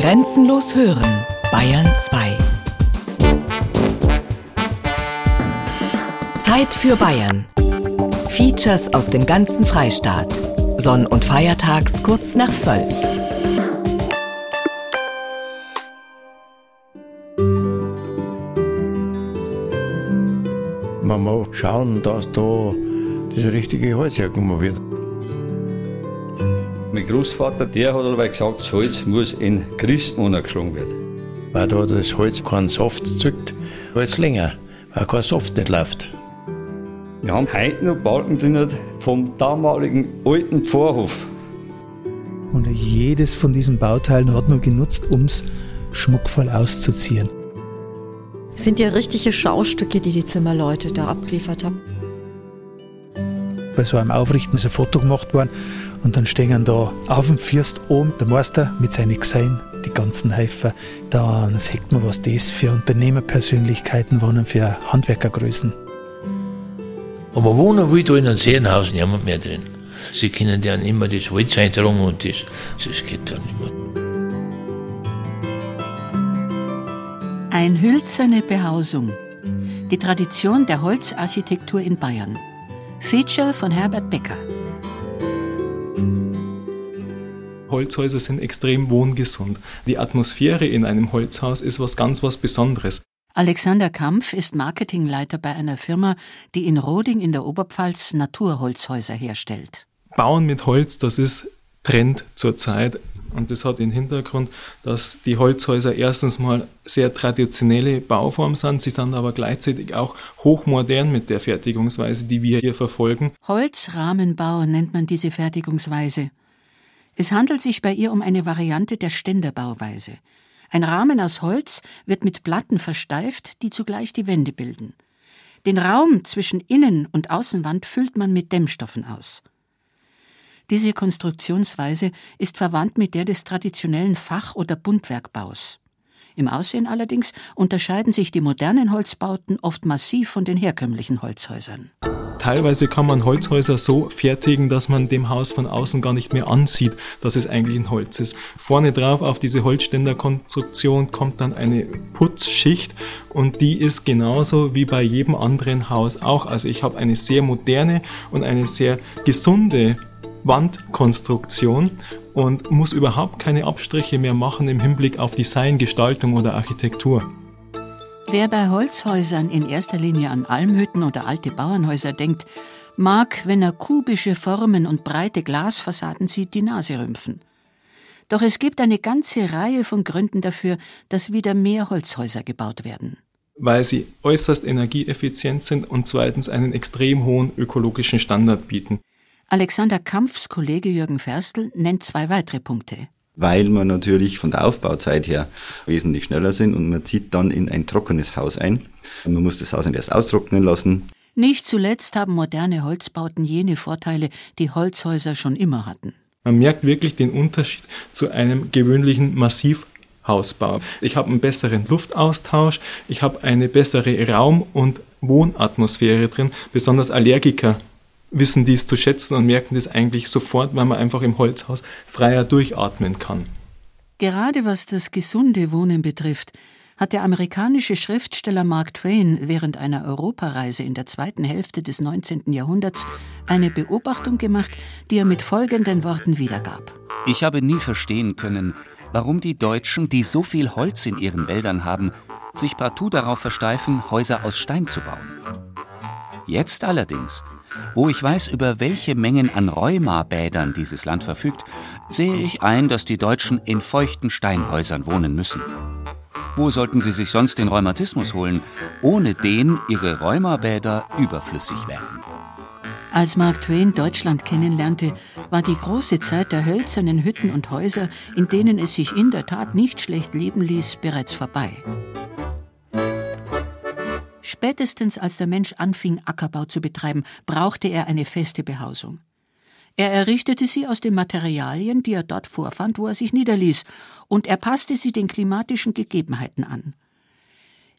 Grenzenlos hören, Bayern 2. Zeit für Bayern. Features aus dem ganzen Freistaat. Sonn- und Feiertags kurz nach 12. Man muss schauen, dass da das richtige Holz hergekommen wird. Mein Großvater, der hat aber gesagt, das Holz muss in Christmonat geschlagen werden. Weil da das Holz keinen Saft zückt, als länger, weil kein Saft nicht läuft. Wir haben heute noch Balken drin vom damaligen alten Pfarrhof. Und jedes von diesen Bauteilen hat nur genutzt, um es schmuckvoll auszuziehen. Das sind ja richtige Schaustücke, die die Zimmerleute da abgeliefert haben. Bei so einem Aufrichten ist ein Foto gemacht worden und dann stehen da auf dem Fürst oben der Meister mit seinen Gesellen, die ganzen Häufer. Da sieht man, was das für Unternehmerpersönlichkeiten waren und für Handwerkergrößen. Aber wohnen will da in einem Serienhaus niemand mehr drin. Sie können dann immer das Holz eintragen und das, das geht dann nicht mehr. Ein hölzerne Behausung. Die Tradition der Holzarchitektur in Bayern. Feature von Herbert Becker. Holzhäuser sind extrem wohngesund. Die Atmosphäre in einem Holzhaus ist was ganz was Besonderes. Alexander Kampf ist Marketingleiter bei einer Firma, die in Roding in der Oberpfalz Naturholzhäuser herstellt. Bauen mit Holz, das ist Trend zurzeit. Und das hat den Hintergrund, dass die Holzhäuser erstens mal sehr traditionelle Bauform sind, sie sind aber gleichzeitig auch hochmodern mit der Fertigungsweise, die wir hier verfolgen. Holzrahmenbau nennt man diese Fertigungsweise. Es handelt sich bei ihr um eine Variante der Ständerbauweise. Ein Rahmen aus Holz wird mit Platten versteift, die zugleich die Wände bilden. Den Raum zwischen Innen- und Außenwand füllt man mit Dämmstoffen aus. Diese Konstruktionsweise ist verwandt mit der des traditionellen Fach- oder Buntwerkbaus. Im Aussehen allerdings unterscheiden sich die modernen Holzbauten oft massiv von den herkömmlichen Holzhäusern. Teilweise kann man Holzhäuser so fertigen, dass man dem Haus von außen gar nicht mehr ansieht, dass es eigentlich ein Holz ist. Vorne drauf auf diese Holzständerkonstruktion kommt dann eine Putzschicht und die ist genauso wie bei jedem anderen Haus auch. Also ich habe eine sehr moderne und eine sehr gesunde Wandkonstruktion und muss überhaupt keine Abstriche mehr machen im Hinblick auf Design, Gestaltung oder Architektur. Wer bei Holzhäusern in erster Linie an Almhütten oder alte Bauernhäuser denkt, mag, wenn er kubische Formen und breite Glasfassaden sieht, die Nase rümpfen. Doch es gibt eine ganze Reihe von Gründen dafür, dass wieder mehr Holzhäuser gebaut werden. Weil sie äußerst energieeffizient sind und zweitens einen extrem hohen ökologischen Standard bieten. Alexander Kampfs Kollege Jürgen Ferstl nennt zwei weitere Punkte. Weil man natürlich von der Aufbauzeit her wesentlich schneller sind und man zieht dann in ein trockenes Haus ein. Man muss das Haus nicht erst austrocknen lassen. Nicht zuletzt haben moderne Holzbauten jene Vorteile, die Holzhäuser schon immer hatten. Man merkt wirklich den Unterschied zu einem gewöhnlichen Massivhausbau. Ich habe einen besseren Luftaustausch, ich habe eine bessere Raum- und Wohnatmosphäre drin. Besonders Allergiker wissen dies zu schätzen und merken das eigentlich sofort, weil man einfach im Holzhaus freier durchatmen kann. Gerade was das gesunde Wohnen betrifft, hat der amerikanische Schriftsteller Mark Twain während einer Europareise in der zweiten Hälfte des 19. Jahrhunderts eine Beobachtung gemacht, die er mit folgenden Worten wiedergab. Ich habe nie verstehen können, warum die Deutschen, die so viel Holz in ihren Wäldern haben, sich partout darauf versteifen, Häuser aus Stein zu bauen. Jetzt allerdings, wo ich weiß, über welche Mengen an Rheumabädern dieses Land verfügt, sehe ich ein, dass die Deutschen in feuchten Steinhäusern wohnen müssen. Wo sollten sie sich sonst den Rheumatismus holen, ohne den ihre Rheumabäder überflüssig wären? Als Mark Twain Deutschland kennenlernte, war die große Zeit der hölzernen Hütten und Häuser, in denen es sich in der Tat nicht schlecht leben ließ, bereits vorbei. Spätestens als der Mensch anfing, Ackerbau zu betreiben, brauchte er eine feste Behausung. Er errichtete sie aus den Materialien, die er dort vorfand, wo er sich niederließ, und er passte sie den klimatischen Gegebenheiten an.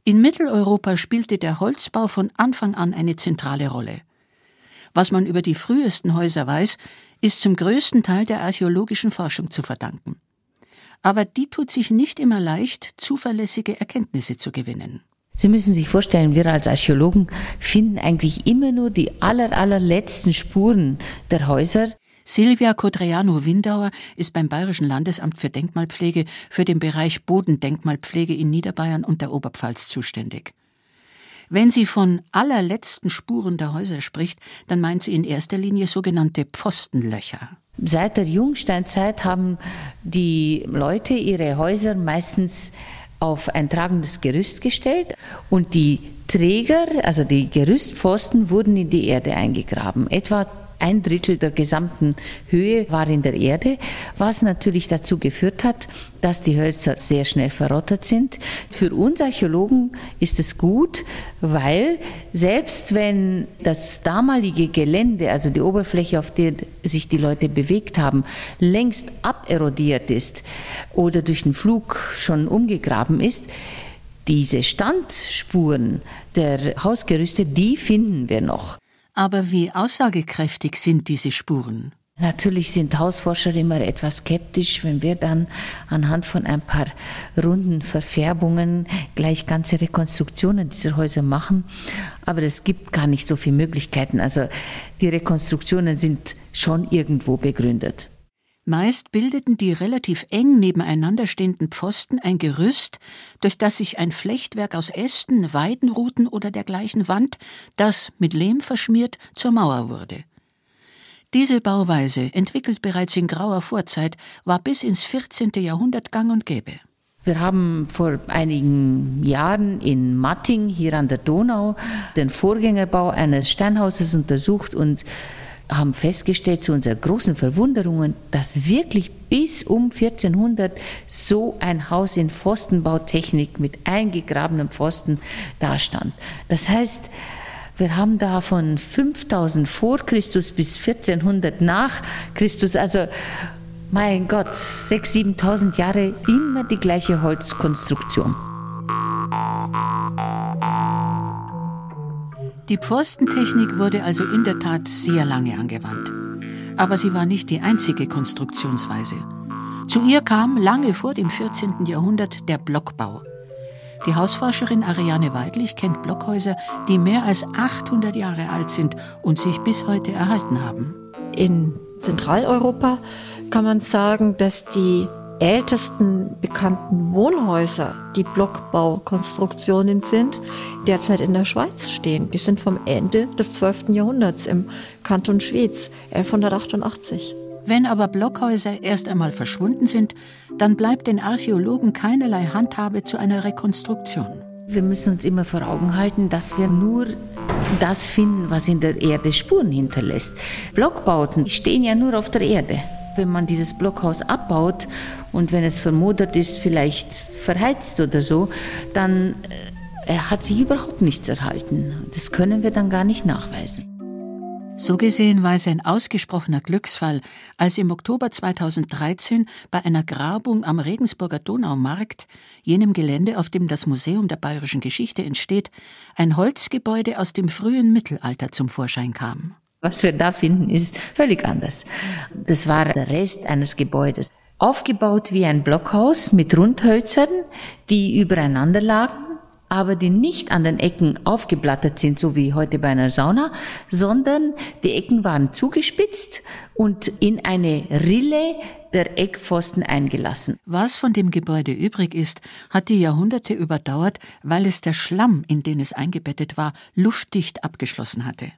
In Mitteleuropa spielte der Holzbau von Anfang an eine zentrale Rolle. Was man über die frühesten Häuser weiß, ist zum größten Teil der archäologischen Forschung zu verdanken. Aber die tut sich nicht immer leicht, zuverlässige Erkenntnisse zu gewinnen. Sie müssen sich vorstellen, wir als Archäologen finden eigentlich immer nur die aller, allerletzten Spuren der Häuser. Silvia Codreanu-Windauer ist beim Bayerischen Landesamt für Denkmalpflege für den Bereich Bodendenkmalpflege in Niederbayern und der Oberpfalz zuständig. Wenn sie von allerletzten Spuren der Häuser spricht, dann meint sie in erster Linie sogenannte Pfostenlöcher. Seit der Jungsteinzeit haben die Leute ihre Häuser meistens auf ein tragendes Gerüst gestellt und die Träger, also die Gerüstpfosten, wurden in die Erde eingegraben. Etwa ein Drittel der gesamten Höhe war in der Erde, was natürlich dazu geführt hat, dass die Hölzer sehr schnell verrottet sind. Für uns Archäologen ist es gut, weil selbst wenn das damalige Gelände, also die Oberfläche, auf der sich die Leute bewegt haben, längst aberodiert ist oder durch den Flug schon umgegraben ist, diese Standspuren der Hausgerüste, die finden wir noch. Aber wie aussagekräftig sind diese Spuren? Natürlich sind Hausforscher immer etwas skeptisch, wenn wir dann anhand von ein paar runden Verfärbungen gleich ganze Rekonstruktionen dieser Häuser machen. Aber es gibt gar nicht so viele Möglichkeiten. Also die Rekonstruktionen sind schon irgendwo begründet. Meist bildeten die relativ eng nebeneinander stehenden Pfosten ein Gerüst, durch das sich ein Flechtwerk aus Ästen, Weidenruten oder dergleichen wand, das, mit Lehm verschmiert, zur Mauer wurde. Diese Bauweise, entwickelt bereits in grauer Vorzeit, war bis ins 14. Jahrhundert gang und gäbe. Wir haben vor einigen Jahren in Matting hier an der Donau den Vorgängerbau eines Steinhauses untersucht und haben festgestellt zu unserer großen Verwunderung, dass wirklich bis um 1400 so ein Haus in Pfostenbautechnik mit eingegrabenem Pfosten dastand. Das heißt, wir haben da von 5000 vor Christus bis 1400 nach Christus, also mein Gott, 6.000, 7.000 Jahre immer die gleiche Holzkonstruktion. Die Pfostentechnik wurde also in der Tat sehr lange angewandt. Aber sie war nicht die einzige Konstruktionsweise. Zu ihr kam lange vor dem 14. Jahrhundert der Blockbau. Die Hausforscherin Ariane Weidlich kennt Blockhäuser, die mehr als 800 Jahre alt sind und sich bis heute erhalten haben. In Zentraleuropa kann man sagen, dass die ältesten bekannten Wohnhäuser, die Blockbaukonstruktionen sind, derzeit in der Schweiz stehen. Die sind vom Ende des 12. Jahrhunderts im Kanton Schwyz, 1188. Wenn aber Blockhäuser erst einmal verschwunden sind, dann bleibt den Archäologen keinerlei Handhabe zu einer Rekonstruktion. Wir müssen uns immer vor Augen halten, dass wir nur das finden, was in der Erde Spuren hinterlässt. Blockbauten stehen ja nur auf der Erde wenn man dieses Blockhaus abbaut und wenn es vermodert ist, vielleicht verheizt oder so, dann äh, hat sich überhaupt nichts erhalten. Das können wir dann gar nicht nachweisen. So gesehen war es ein ausgesprochener Glücksfall, als im Oktober 2013 bei einer Grabung am Regensburger Donaumarkt, jenem Gelände, auf dem das Museum der bayerischen Geschichte entsteht, ein Holzgebäude aus dem frühen Mittelalter zum Vorschein kam. Was wir da finden, ist völlig anders. Das war der Rest eines Gebäudes. Aufgebaut wie ein Blockhaus mit Rundhölzern, die übereinander lagen, aber die nicht an den Ecken aufgeblattert sind, so wie heute bei einer Sauna, sondern die Ecken waren zugespitzt und in eine Rille der Eckpfosten eingelassen. Was von dem Gebäude übrig ist, hat die Jahrhunderte überdauert, weil es der Schlamm, in den es eingebettet war, luftdicht abgeschlossen hatte.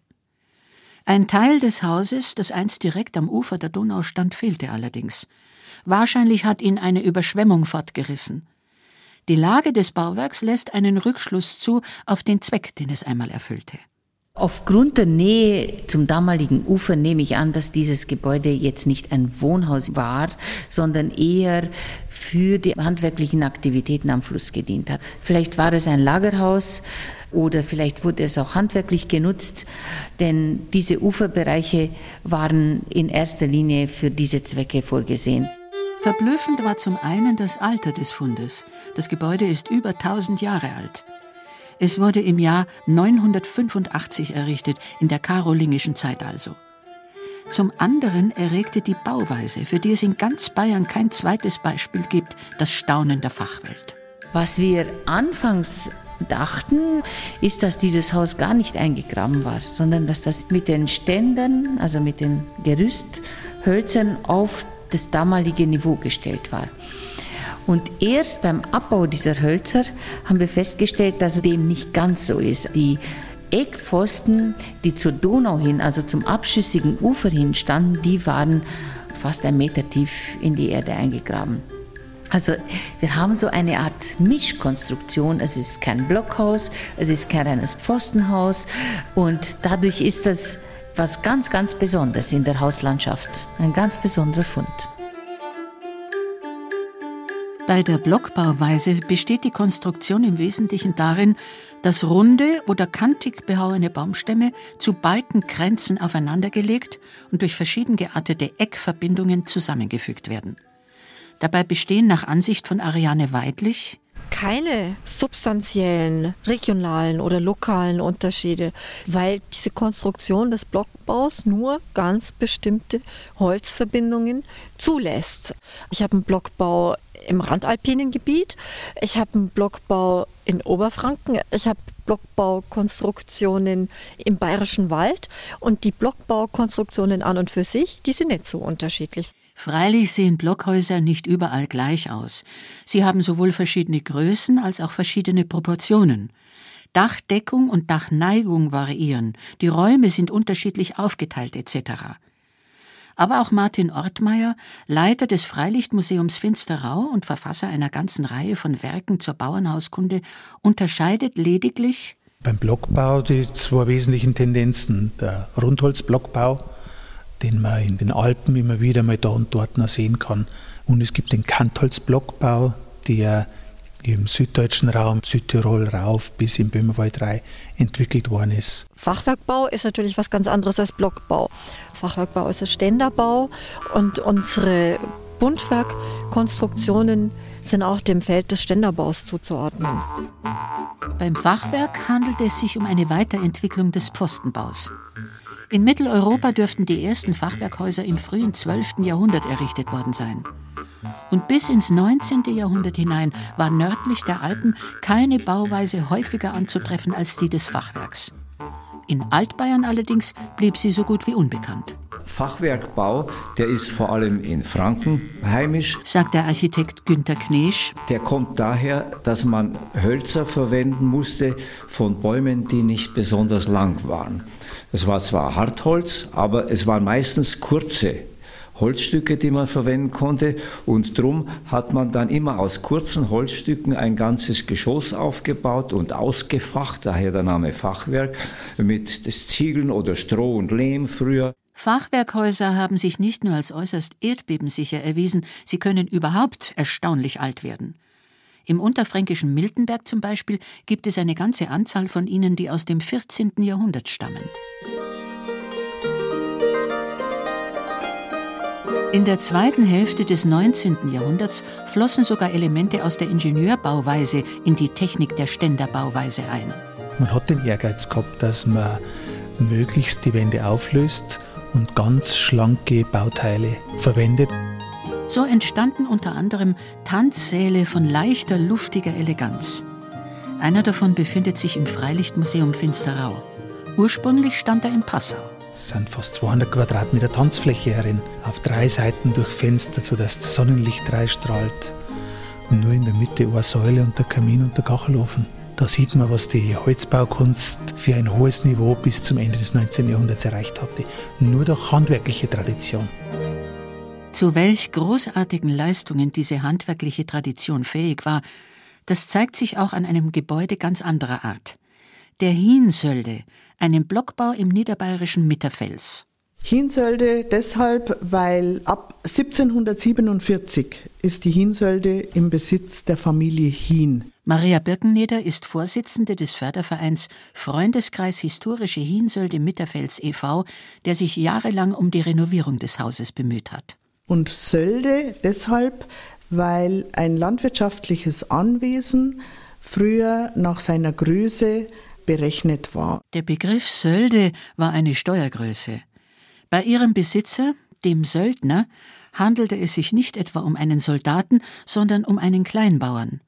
Ein Teil des Hauses, das einst direkt am Ufer der Donau stand, fehlte allerdings. Wahrscheinlich hat ihn eine Überschwemmung fortgerissen. Die Lage des Bauwerks lässt einen Rückschluss zu auf den Zweck, den es einmal erfüllte. Aufgrund der Nähe zum damaligen Ufer nehme ich an, dass dieses Gebäude jetzt nicht ein Wohnhaus war, sondern eher für die handwerklichen Aktivitäten am Fluss gedient hat. Vielleicht war es ein Lagerhaus, oder vielleicht wurde es auch handwerklich genutzt, denn diese Uferbereiche waren in erster Linie für diese Zwecke vorgesehen. Verblüffend war zum einen das Alter des Fundes. Das Gebäude ist über 1000 Jahre alt. Es wurde im Jahr 985 errichtet, in der karolingischen Zeit also. Zum anderen erregte die Bauweise, für die es in ganz Bayern kein zweites Beispiel gibt, das Staunen der Fachwelt. Was wir anfangs dachten, ist, dass dieses Haus gar nicht eingegraben war, sondern dass das mit den Ständern, also mit den Gerüsthölzern auf das damalige Niveau gestellt war. Und erst beim Abbau dieser Hölzer haben wir festgestellt, dass dem nicht ganz so ist. Die Eckpfosten, die zur Donau hin, also zum abschüssigen Ufer hin standen, die waren fast ein Meter tief in die Erde eingegraben. Also wir haben so eine Art Mischkonstruktion. Es ist kein Blockhaus, es ist kein reines Pfostenhaus und dadurch ist das was ganz, ganz Besonderes in der Hauslandschaft. Ein ganz besonderer Fund. Bei der Blockbauweise besteht die Konstruktion im Wesentlichen darin, dass runde oder kantig behauene Baumstämme zu Balkenkränzen aufeinandergelegt und durch verschieden geartete Eckverbindungen zusammengefügt werden. Dabei bestehen nach Ansicht von Ariane Weidlich keine substanziellen regionalen oder lokalen Unterschiede, weil diese Konstruktion des Blockbaus nur ganz bestimmte Holzverbindungen zulässt. Ich habe einen Blockbau im randalpinen Gebiet. Ich habe einen Blockbau in Oberfranken. Ich habe Blockbaukonstruktionen im Bayerischen Wald. Und die Blockbaukonstruktionen an und für sich, die sind nicht so unterschiedlich. Freilich sehen Blockhäuser nicht überall gleich aus. Sie haben sowohl verschiedene Größen als auch verschiedene Proportionen. Dachdeckung und Dachneigung variieren, die Räume sind unterschiedlich aufgeteilt etc. Aber auch Martin Ortmeier, Leiter des Freilichtmuseums Finsterau und Verfasser einer ganzen Reihe von Werken zur Bauernhauskunde, unterscheidet lediglich beim Blockbau die zwei wesentlichen Tendenzen. Der Rundholzblockbau, den man in den Alpen immer wieder mal da und dort noch sehen kann. Und es gibt den Kantholzblockbau, der im süddeutschen Raum, Südtirol rauf bis im Böhmerwald 3 entwickelt worden ist. Fachwerkbau ist natürlich was ganz anderes als Blockbau. Fachwerkbau ist ein Ständerbau und unsere Buntwerkkonstruktionen sind auch dem Feld des Ständerbaus zuzuordnen. Beim Fachwerk handelt es sich um eine Weiterentwicklung des Pfostenbaus. In Mitteleuropa dürften die ersten Fachwerkhäuser im frühen 12. Jahrhundert errichtet worden sein. Und bis ins 19. Jahrhundert hinein war nördlich der Alpen keine Bauweise häufiger anzutreffen als die des Fachwerks. In Altbayern allerdings blieb sie so gut wie unbekannt. Fachwerkbau, der ist vor allem in Franken heimisch, sagt der Architekt Günter Knesch. Der kommt daher, dass man Hölzer verwenden musste von Bäumen, die nicht besonders lang waren. Es war zwar Hartholz, aber es waren meistens kurze Holzstücke, die man verwenden konnte. Und drum hat man dann immer aus kurzen Holzstücken ein ganzes Geschoss aufgebaut und ausgefacht, daher der Name Fachwerk, mit Ziegeln oder Stroh und Lehm früher. Fachwerkhäuser haben sich nicht nur als äußerst erdbebensicher erwiesen, sie können überhaupt erstaunlich alt werden. Im unterfränkischen Miltenberg zum Beispiel gibt es eine ganze Anzahl von ihnen, die aus dem 14. Jahrhundert stammen. In der zweiten Hälfte des 19. Jahrhunderts flossen sogar Elemente aus der Ingenieurbauweise in die Technik der Ständerbauweise ein. Man hat den Ehrgeiz gehabt, dass man möglichst die Wände auflöst und ganz schlanke Bauteile verwendet. So entstanden unter anderem Tanzsäle von leichter, luftiger Eleganz. Einer davon befindet sich im Freilichtmuseum Finsterau. Ursprünglich stand er in Passau. Es sind fast 200 Quadratmeter Tanzfläche herin, auf drei Seiten durch Fenster, sodass das Sonnenlicht reinstrahlt. Und nur in der Mitte eine Säule und der Kamin und der Kachelofen. Da sieht man, was die Holzbaukunst für ein hohes Niveau bis zum Ende des 19. Jahrhunderts erreicht hatte. Nur durch handwerkliche Tradition. Zu welch großartigen Leistungen diese handwerkliche Tradition fähig war, das zeigt sich auch an einem Gebäude ganz anderer Art. Der Hinsölde, einem Blockbau im niederbayerischen Mitterfels. Hinsölde deshalb, weil ab 1747 ist die Hinsölde im Besitz der Familie Hien. Maria Birkenneder ist Vorsitzende des Fördervereins Freundeskreis Historische Hinsölde Mitterfels e.V., der sich jahrelang um die Renovierung des Hauses bemüht hat. Und Sölde deshalb, weil ein landwirtschaftliches Anwesen früher nach seiner Größe berechnet war. Der Begriff Sölde war eine Steuergröße. Bei ihrem Besitzer, dem Söldner, handelte es sich nicht etwa um einen Soldaten, sondern um einen Kleinbauern.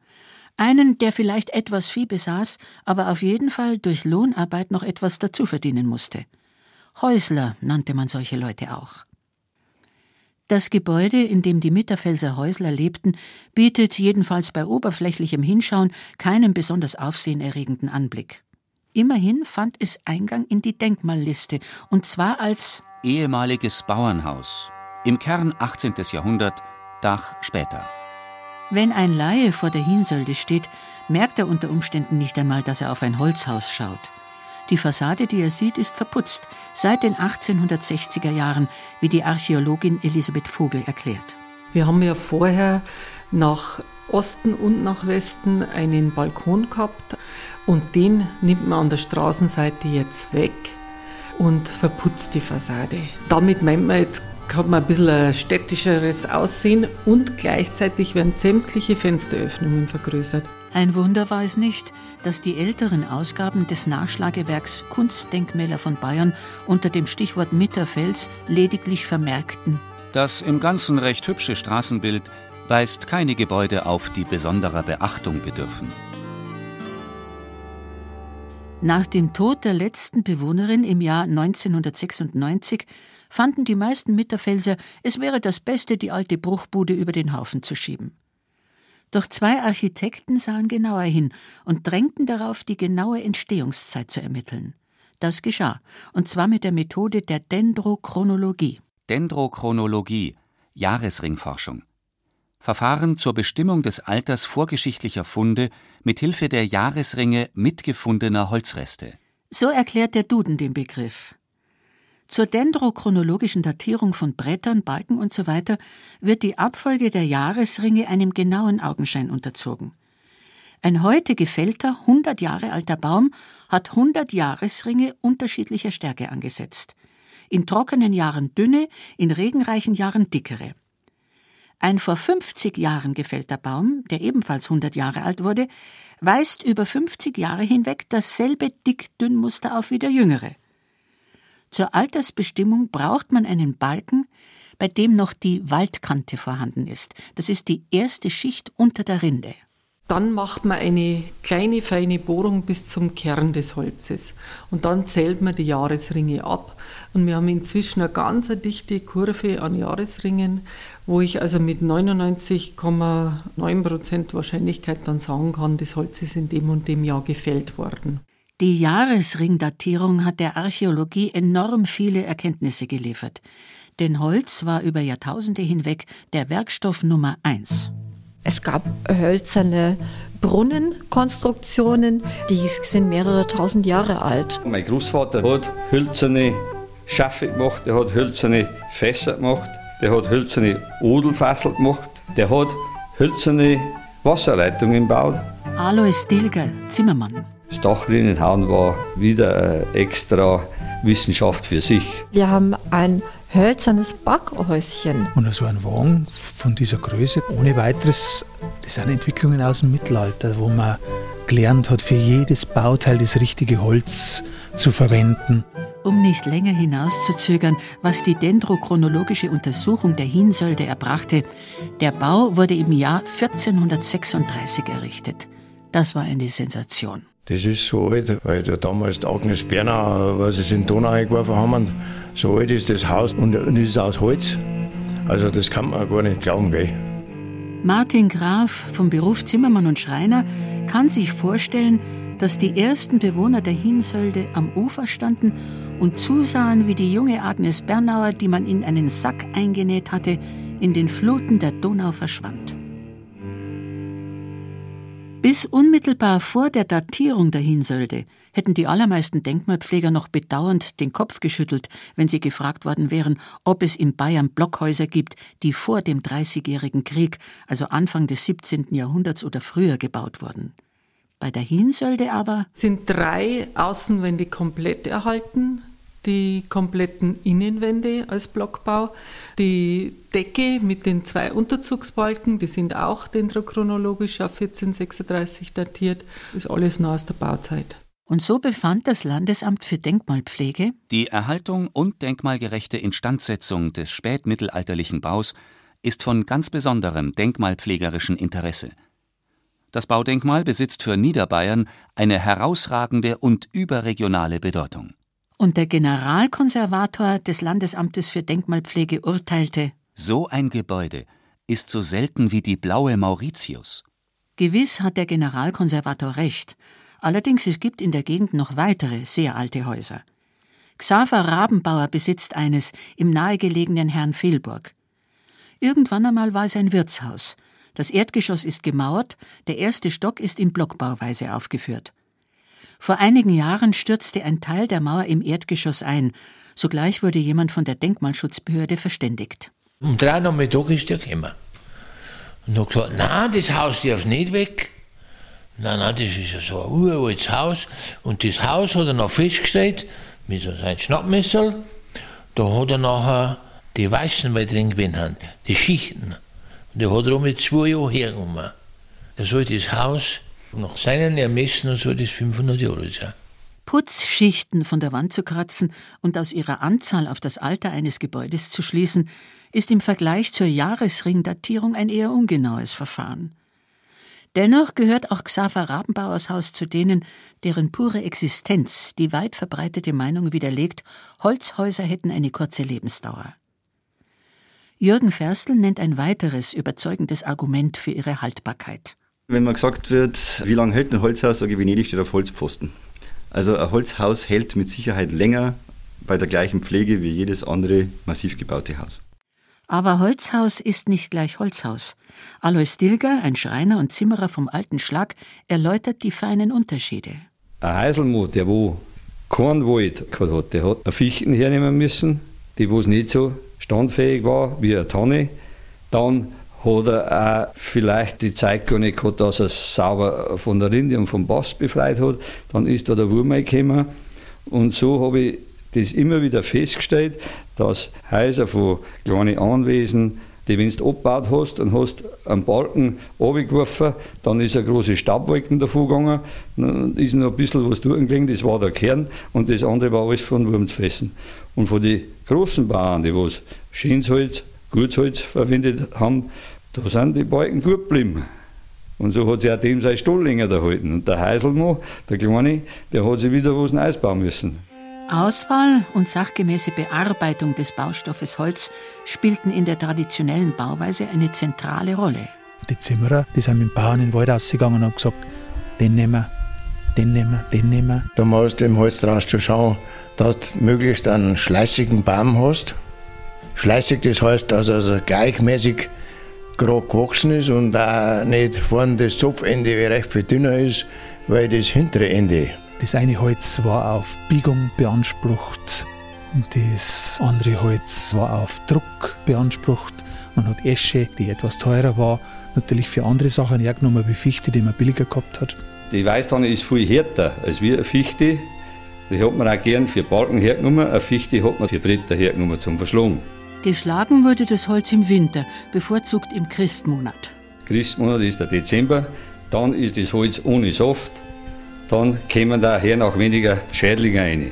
Einen, der vielleicht etwas Vieh besaß, aber auf jeden Fall durch Lohnarbeit noch etwas dazu verdienen musste. Häusler nannte man solche Leute auch. Das Gebäude, in dem die Mitterfelser Häusler lebten, bietet jedenfalls bei oberflächlichem Hinschauen keinen besonders aufsehenerregenden Anblick. Immerhin fand es Eingang in die Denkmalliste, und zwar als ehemaliges Bauernhaus. Im Kern 18. Jahrhundert, Dach später. Wenn ein Laie vor der Hinsölde steht, merkt er unter Umständen nicht einmal, dass er auf ein Holzhaus schaut. Die Fassade, die er sieht, ist verputzt, seit den 1860er Jahren, wie die Archäologin Elisabeth Vogel erklärt. Wir haben ja vorher nach Osten und nach Westen einen Balkon gehabt und den nimmt man an der Straßenseite jetzt weg und verputzt die Fassade. Damit meint man jetzt hat man ein bisschen ein städtischeres Aussehen und gleichzeitig werden sämtliche Fensteröffnungen vergrößert. Ein Wunder war es nicht, dass die älteren Ausgaben des Nachschlagewerks Kunstdenkmäler von Bayern unter dem Stichwort Mitterfels lediglich vermerkten. Das im Ganzen recht hübsche Straßenbild weist keine Gebäude auf, die besonderer Beachtung bedürfen. Nach dem Tod der letzten Bewohnerin im Jahr 1996 fanden die meisten Mitterfelser, es wäre das Beste, die alte Bruchbude über den Haufen zu schieben. Doch zwei Architekten sahen genauer hin und drängten darauf, die genaue Entstehungszeit zu ermitteln. Das geschah, und zwar mit der Methode der Dendrochronologie. Dendrochronologie, Jahresringforschung. Verfahren zur Bestimmung des Alters vorgeschichtlicher Funde mit Hilfe der Jahresringe mitgefundener Holzreste. So erklärt der Duden den Begriff. Zur dendrochronologischen Datierung von Brettern, Balken usw. Wird die Abfolge der Jahresringe einem genauen Augenschein unterzogen. Ein heute gefällter, 100 Jahre alter Baum hat 100 Jahresringe unterschiedlicher Stärke angesetzt. In trockenen Jahren dünne, in regenreichen Jahren dickere. Ein vor 50 Jahren gefällter Baum, der ebenfalls 100 Jahre alt wurde, weist über 50 Jahre hinweg dasselbe Dick-Dünn-Muster auf wie der jüngere. Zur Altersbestimmung braucht man einen Balken, bei dem noch die Waldkante vorhanden ist. Das ist die erste Schicht unter der Rinde. Dann macht man eine kleine, feine Bohrung bis zum Kern des Holzes. Und dann zählt man die Jahresringe ab. Und wir haben inzwischen eine ganz dichte Kurve an Jahresringen, wo ich also mit 99,9% Wahrscheinlichkeit dann sagen kann, das Holz ist in dem und dem Jahr gefällt worden. Die Jahresringdatierung hat der Archäologie enorm viele Erkenntnisse geliefert. Denn Holz war über Jahrtausende hinweg der Werkstoff Nummer eins. Es gab hölzerne Brunnenkonstruktionen, die sind mehrere tausend Jahre alt. Mein Großvater hat hölzerne Schaffe gemacht, der hat hölzerne Fässer gemacht, der hat hölzerne Odelfassel gemacht, der hat hölzerne Wasserleitungen gebaut. Alois Dilger, Zimmermann. Das Dachrinnenhauen war wieder eine extra Wissenschaft für sich. Wir haben ein hölzernes Backhäuschen. Und so ein Wagen von dieser Größe, ohne weiteres, das sind Entwicklungen aus dem Mittelalter, wo man gelernt hat, für jedes Bauteil das richtige Holz zu verwenden. Um nicht länger hinauszuzögern, was die dendrochronologische Untersuchung der Hinsölde erbrachte, der Bau wurde im Jahr 1436 errichtet. Das war eine Sensation. Das ist so alt, weil da damals Agnes Berner, was sie in Donau eingeworfen haben, so alt ist das Haus und, und ist aus Holz. Also das kann man gar nicht glauben, gell? Martin Graf vom Beruf Zimmermann und Schreiner kann sich vorstellen, dass die ersten Bewohner der Hinsölde am Ufer standen und zusahen, wie die junge Agnes Bernauer, die man in einen Sack eingenäht hatte, in den Fluten der Donau verschwand. Bis unmittelbar vor der Datierung der Hinsölde hätten die allermeisten Denkmalpfleger noch bedauernd den Kopf geschüttelt, wenn sie gefragt worden wären, ob es in Bayern Blockhäuser gibt, die vor dem Dreißigjährigen Krieg, also Anfang des 17. Jahrhunderts oder früher gebaut wurden. Bei der Hinsölde aber sind drei Außenwände komplett erhalten, die kompletten Innenwände als Blockbau, die Decke mit den zwei Unterzugsbalken, die sind auch dendrochronologisch auf 1436 datiert, ist alles noch aus der Bauzeit. Und so befand das Landesamt für Denkmalpflege, die Erhaltung und denkmalgerechte Instandsetzung des spätmittelalterlichen Baus ist von ganz besonderem denkmalpflegerischen Interesse. Das Baudenkmal besitzt für Niederbayern eine herausragende und überregionale Bedeutung. Und der Generalkonservator des Landesamtes für Denkmalpflege urteilte: So ein Gebäude ist so selten wie die blaue Mauritius. Gewiss hat der Generalkonservator recht. Allerdings es gibt in der Gegend noch weitere sehr alte Häuser. Xaver Rabenbauer besitzt eines im nahegelegenen Herrnfehlburg. Irgendwann einmal war es ein Wirtshaus. Das Erdgeschoss ist gemauert, der erste Stock ist in Blockbauweise aufgeführt. Vor einigen Jahren stürzte ein Teil der Mauer im Erdgeschoss ein. Sogleich wurde jemand von der Denkmalschutzbehörde verständigt. Um drei Uhr Mittag ist der gekommen. Und hat gesagt, nein, das Haus darf nicht weg. Nein, nein, das ist ja so ein uraltes Haus. Und das Haus hat er noch festgestellt, mit so seinem Schnappmesser. Da hat er nachher die Weißen, weil drin gewesen haben, die Schichten. Und der hat er mit zwei Jahren hergenommen. Er soll das Haus, nach seinen Ermessen, soll das 500 Jahre sein. Putzschichten von der Wand zu kratzen und aus ihrer Anzahl auf das Alter eines Gebäudes zu schließen, ist im Vergleich zur Jahresringdatierung ein eher ungenaues Verfahren. Dennoch gehört auch Xaver Rabenbauers Haus zu denen, deren pure Existenz die weit verbreitete Meinung widerlegt, Holzhäuser hätten eine kurze Lebensdauer. Jürgen Ferstl nennt ein weiteres überzeugendes Argument für ihre Haltbarkeit. Wenn man gesagt wird, wie lange hält ein Holzhaus, sage ich, Venedig steht auf Holzpfosten. Also ein Holzhaus hält mit Sicherheit länger bei der gleichen Pflege wie jedes andere massiv gebaute Haus. Aber Holzhaus ist nicht gleich Holzhaus. Alois Dilger, ein Schreiner und Zimmerer vom alten Schlag, erläutert die feinen Unterschiede. Ein Heiselmut, der wo keinen Wald gehabt hat, der hat eine Fichten hernehmen müssen, die wo nicht so standfähig war wie eine Tanne. Dann hat er auch vielleicht die Zeit gar nicht gehabt, dass er es sauber von der Rinde und vom Bass befreit hat. Dann ist da der Wurm gekommen. Und so habe ich das immer wieder festgestellt, dass Häuser von kleinen Anwesen, die wenn du abgebaut hast und hast einen Balken runtergeworfen, dann ist eine große Staubwolken davor gegangen, dann ist noch ein bisschen was durchgegangen, das war der Kern und das andere war alles von Wurmsfressen. Und von den großen Bauern, die was Schiensholz, Gutsholz verwendet haben, da sind die Balken gut geblieben. Und so hat sich auch dem sein Stoll länger erhalten. Und der Heiselmo, der Kleine, der hat sich wieder was Neues bauen müssen. Auswahl und sachgemäße Bearbeitung des Baustoffes Holz spielten in der traditionellen Bauweise eine zentrale Rolle. Die Zimmerer, die sind mit dem Bauern in den Wald rausgegangen und haben gesagt, den nehmen wir, den nehmen wir, den nehmen wir. Da musst du im Holz draus zu schauen, dass du möglichst einen schleißigen Baum hast. Schleißig, das heißt, dass er also gleichmäßig gerade gewachsen ist und auch nicht vorne das Zopfende recht viel dünner ist, weil das hintere Ende das eine Holz war auf Biegung beansprucht und das andere Holz war auf Druck beansprucht. Man hat Esche, die etwas teurer war, natürlich für andere Sachen hergenommen, wie Fichte, die man billiger gehabt hat. Die Weißtanne ist viel härter als wie eine Fichte. Die hat man auch gern für Balken hergenommen. Eine Fichte hat man für Bretter hergenommen zum Verschlagen. Geschlagen wurde das Holz im Winter, bevorzugt im Christmonat. Christmonat ist der Dezember. Dann ist das Holz ohne Saft dann kämen daher noch weniger Schädlinge rein.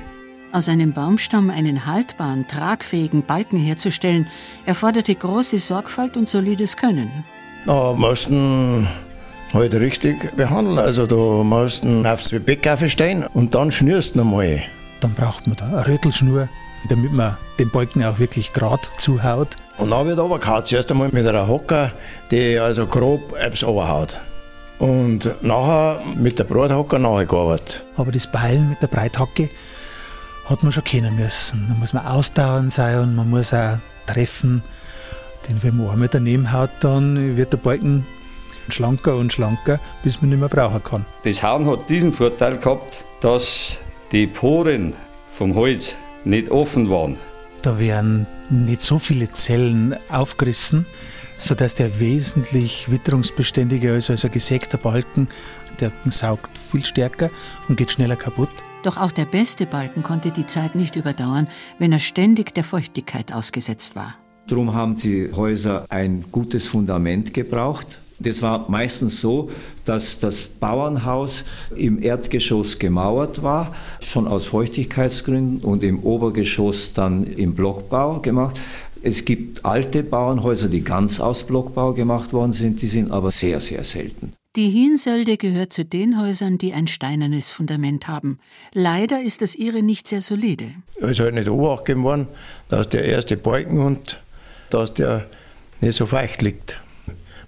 Aus einem Baumstamm einen haltbaren, tragfähigen Balken herzustellen, erforderte große Sorgfalt und solides Können. Da mussten halt richtig behandeln. Also da mussten aufs Bett stehen und dann schnürst du nochmal. Dann braucht man da eine Rüttelschnur, damit man den Balken auch wirklich gerade zuhaut. Und dann wird aber gehauen, zuerst einmal mit einer Hocker, die also grob etwas runterhaut. Und nachher mit der Brathocker nachgearbeitet. Aber das Beilen mit der Breithacke hat man schon kennen müssen. Da muss man ausdauernd sein und man muss auch treffen. Denn wenn man einmal daneben haut, dann wird der Balken schlanker und schlanker, bis man nicht mehr brauchen kann. Das Hauen hat diesen Vorteil gehabt, dass die Poren vom Holz nicht offen waren. Da werden nicht so viele Zellen aufgerissen, sodass der wesentlich witterungsbeständiger ist als ein gesägter Balken. Der saugt viel stärker und geht schneller kaputt. Doch auch der beste Balken konnte die Zeit nicht überdauern, wenn er ständig der Feuchtigkeit ausgesetzt war. Darum haben die Häuser ein gutes Fundament gebraucht, Das war meistens so, dass das Bauernhaus im Erdgeschoss gemauert war, schon aus Feuchtigkeitsgründen und im Obergeschoss dann im Blockbau gemacht. Es gibt alte Bauernhäuser, die ganz aus Blockbau gemacht worden sind, die sind aber sehr, sehr selten. Die Hinsölde gehört zu den Häusern, die ein steinernes Fundament haben. Leider ist das ihre nicht sehr solide. Es ist halt nicht Obacht geworden, dass der erste Balken und dass der nicht so feucht liegt.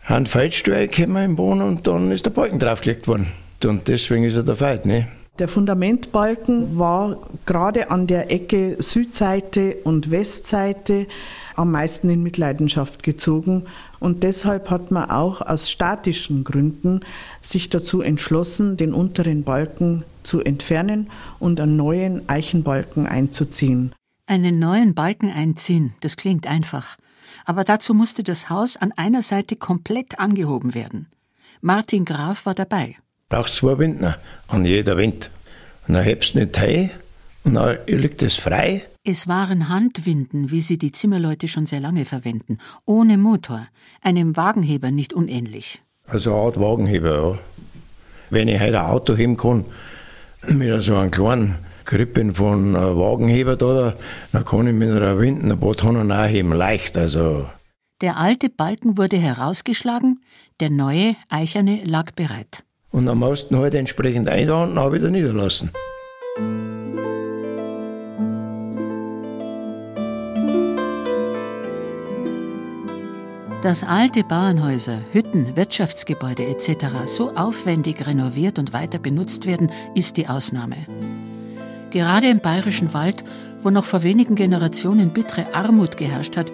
Ein Feitstuhl gekommen im Boden und dann ist der Balken draufgelegt worden. Und deswegen ist er der Feit. Ne? Der Fundamentbalken war gerade an der Ecke Südseite und Westseite am meisten in Mitleidenschaft gezogen. Und deshalb hat man auch aus statischen Gründen sich dazu entschlossen, den unteren Balken zu entfernen und einen neuen Eichenbalken einzuziehen. Einen neuen Balken einziehen, das klingt einfach aber dazu musste das Haus an einer Seite komplett angehoben werden. Martin Graf war dabei. Brauchst zwei Windner an jeder Wind. Und dann hebst du nicht hey und dann liegt es frei. Es waren Handwinden, wie sie die Zimmerleute schon sehr lange verwenden, ohne Motor, einem Wagenheber nicht unähnlich. Also eine Art Wagenheber, ja. Wenn ich heute ein Auto heben kann, mit so einem kleinen Krippen von Wagenheber da, dann kann ich mit einer Winden ein paar Tonnen nachheben, leicht. Also. Der alte Balken wurde herausgeschlagen, der neue, eicherne lag bereit. Und am mussten halt entsprechend einladen und wieder niederlassen. Dass alte Bauernhäuser, Hütten, Wirtschaftsgebäude etc. so aufwendig renoviert und weiter benutzt werden, ist die Ausnahme. Gerade im bayerischen Wald, wo noch vor wenigen Generationen bittere Armut geherrscht hat,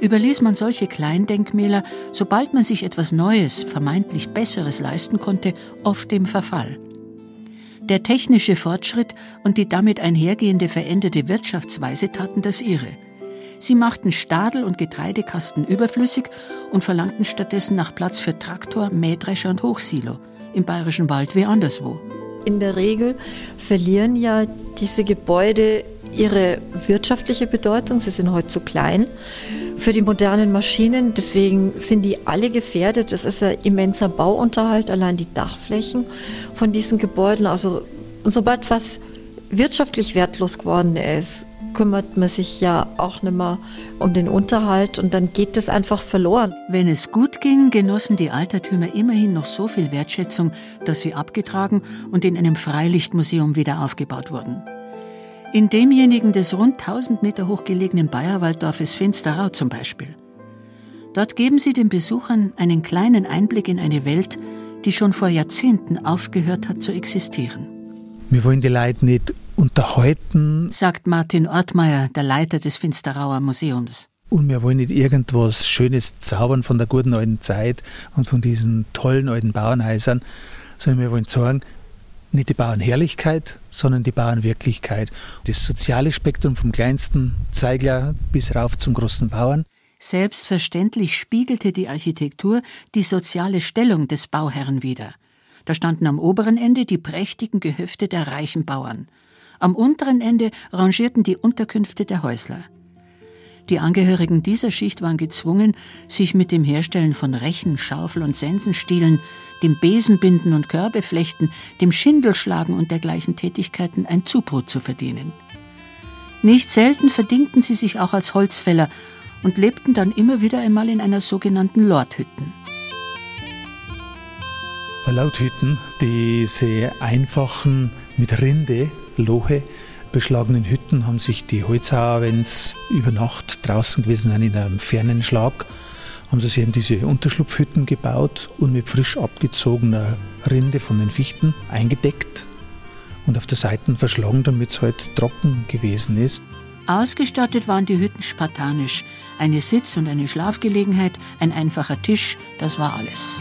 überließ man solche Kleindenkmäler, sobald man sich etwas Neues, vermeintlich Besseres leisten konnte, oft dem Verfall. Der technische Fortschritt und die damit einhergehende veränderte Wirtschaftsweise taten das ihre. Sie machten Stadel und Getreidekasten überflüssig und verlangten stattdessen nach Platz für Traktor, Mähdrescher und Hochsilo, im bayerischen Wald wie anderswo. In der Regel verlieren ja diese Gebäude ihre wirtschaftliche Bedeutung. Sie sind heute zu klein für die modernen Maschinen. Deswegen sind die alle gefährdet. Es ist ein immenser Bauunterhalt, allein die Dachflächen von diesen Gebäuden. Also, und sobald was wirtschaftlich wertlos geworden ist, kümmert man sich ja auch nicht mehr um den Unterhalt und dann geht das einfach verloren. Wenn es gut ging, genossen die Altertümer immerhin noch so viel Wertschätzung, dass sie abgetragen und in einem Freilichtmuseum wieder aufgebaut wurden. In demjenigen des rund 1000 Meter hoch gelegenen Bayerwalddorfes Finsterau zum Beispiel. Dort geben sie den Besuchern einen kleinen Einblick in eine Welt, die schon vor Jahrzehnten aufgehört hat zu existieren. Wir wollen die Leute nicht unterhalten, sagt Martin Ortmeier, der Leiter des Finsterauer Museums. Und wir wollen nicht irgendwas Schönes zaubern von der guten alten Zeit und von diesen tollen alten Bauernhäusern, sondern wir wollen sagen, nicht die Bauernherrlichkeit, sondern die Bauernwirklichkeit. Das soziale Spektrum vom kleinsten Zeigler bis rauf zum großen Bauern. Selbstverständlich spiegelte die Architektur die soziale Stellung des Bauherrn wider. Da standen am oberen Ende die prächtigen Gehöfte der reichen Bauern. Am unteren Ende rangierten die Unterkünfte der Häusler. Die Angehörigen dieser Schicht waren gezwungen, sich mit dem Herstellen von Rechen, Schaufel und Sensenstielen, dem Besenbinden und Körbeflechten, dem Schindelschlagen und dergleichen Tätigkeiten ein Zubrot zu verdienen. Nicht selten verdingten sie sich auch als Holzfäller und lebten dann immer wieder einmal in einer sogenannten Lordhütten. Lauthütten, diese einfachen mit Rinde Lohe beschlagenen Hütten haben sich die Holzhauer, wenn sie über Nacht draußen gewesen sind in einem fernen Schlag, haben sie sich eben diese Unterschlupfhütten gebaut und mit frisch abgezogener Rinde von den Fichten eingedeckt und auf der Seite verschlagen, damit es halt trocken gewesen ist. Ausgestattet waren die Hütten spartanisch. Eine Sitz- und eine Schlafgelegenheit, ein einfacher Tisch, das war alles.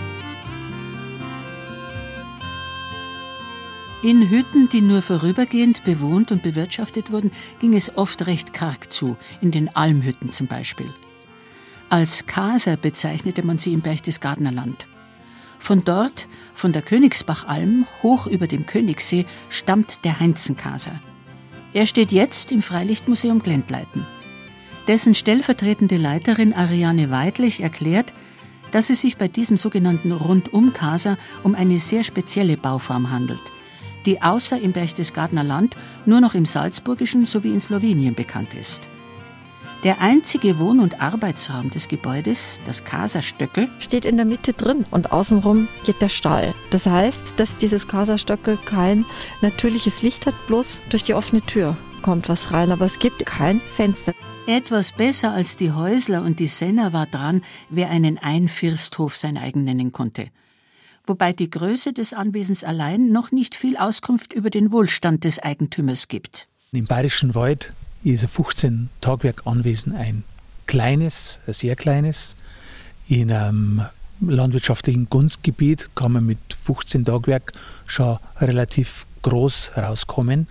In Hütten, die nur vorübergehend bewohnt und bewirtschaftet wurden, ging es oft recht karg zu, in den Almhütten zum Beispiel. Als Kaser bezeichnete man sie im Berchtesgadener Land. Von dort, von der Königsbachalm, hoch über dem Königssee, stammt der Heinzenkaser. Er steht jetzt im Freilichtmuseum Glendleiten. Dessen stellvertretende Leiterin Ariane Weidlich erklärt, dass es sich bei diesem sogenannten Rundum-Casa um eine sehr spezielle Bauform handelt, die außer im Berchtesgadener Land nur noch im Salzburgischen sowie in Slowenien bekannt ist. Der einzige Wohn- und Arbeitsraum des Gebäudes, das Kasastöckel, steht in der Mitte drin und außenrum geht der Stall. Das heißt, dass dieses Kasastöckel kein natürliches Licht hat, bloß durch die offene Tür kommt was rein, aber es gibt kein Fenster. Etwas besser als die Häusler und die Senner war dran, wer einen Einfirsthof sein eigen nennen konnte. Wobei die Größe des Anwesens allein noch nicht viel Auskunft über den Wohlstand des Eigentümers gibt. Im Bayerischen Wald ist ein 15 Tagwerk Anwesen ein kleines, ein sehr kleines. In einem landwirtschaftlichen Gunstgebiet kann man mit 15 Tagwerk schon relativ groß rauskommen.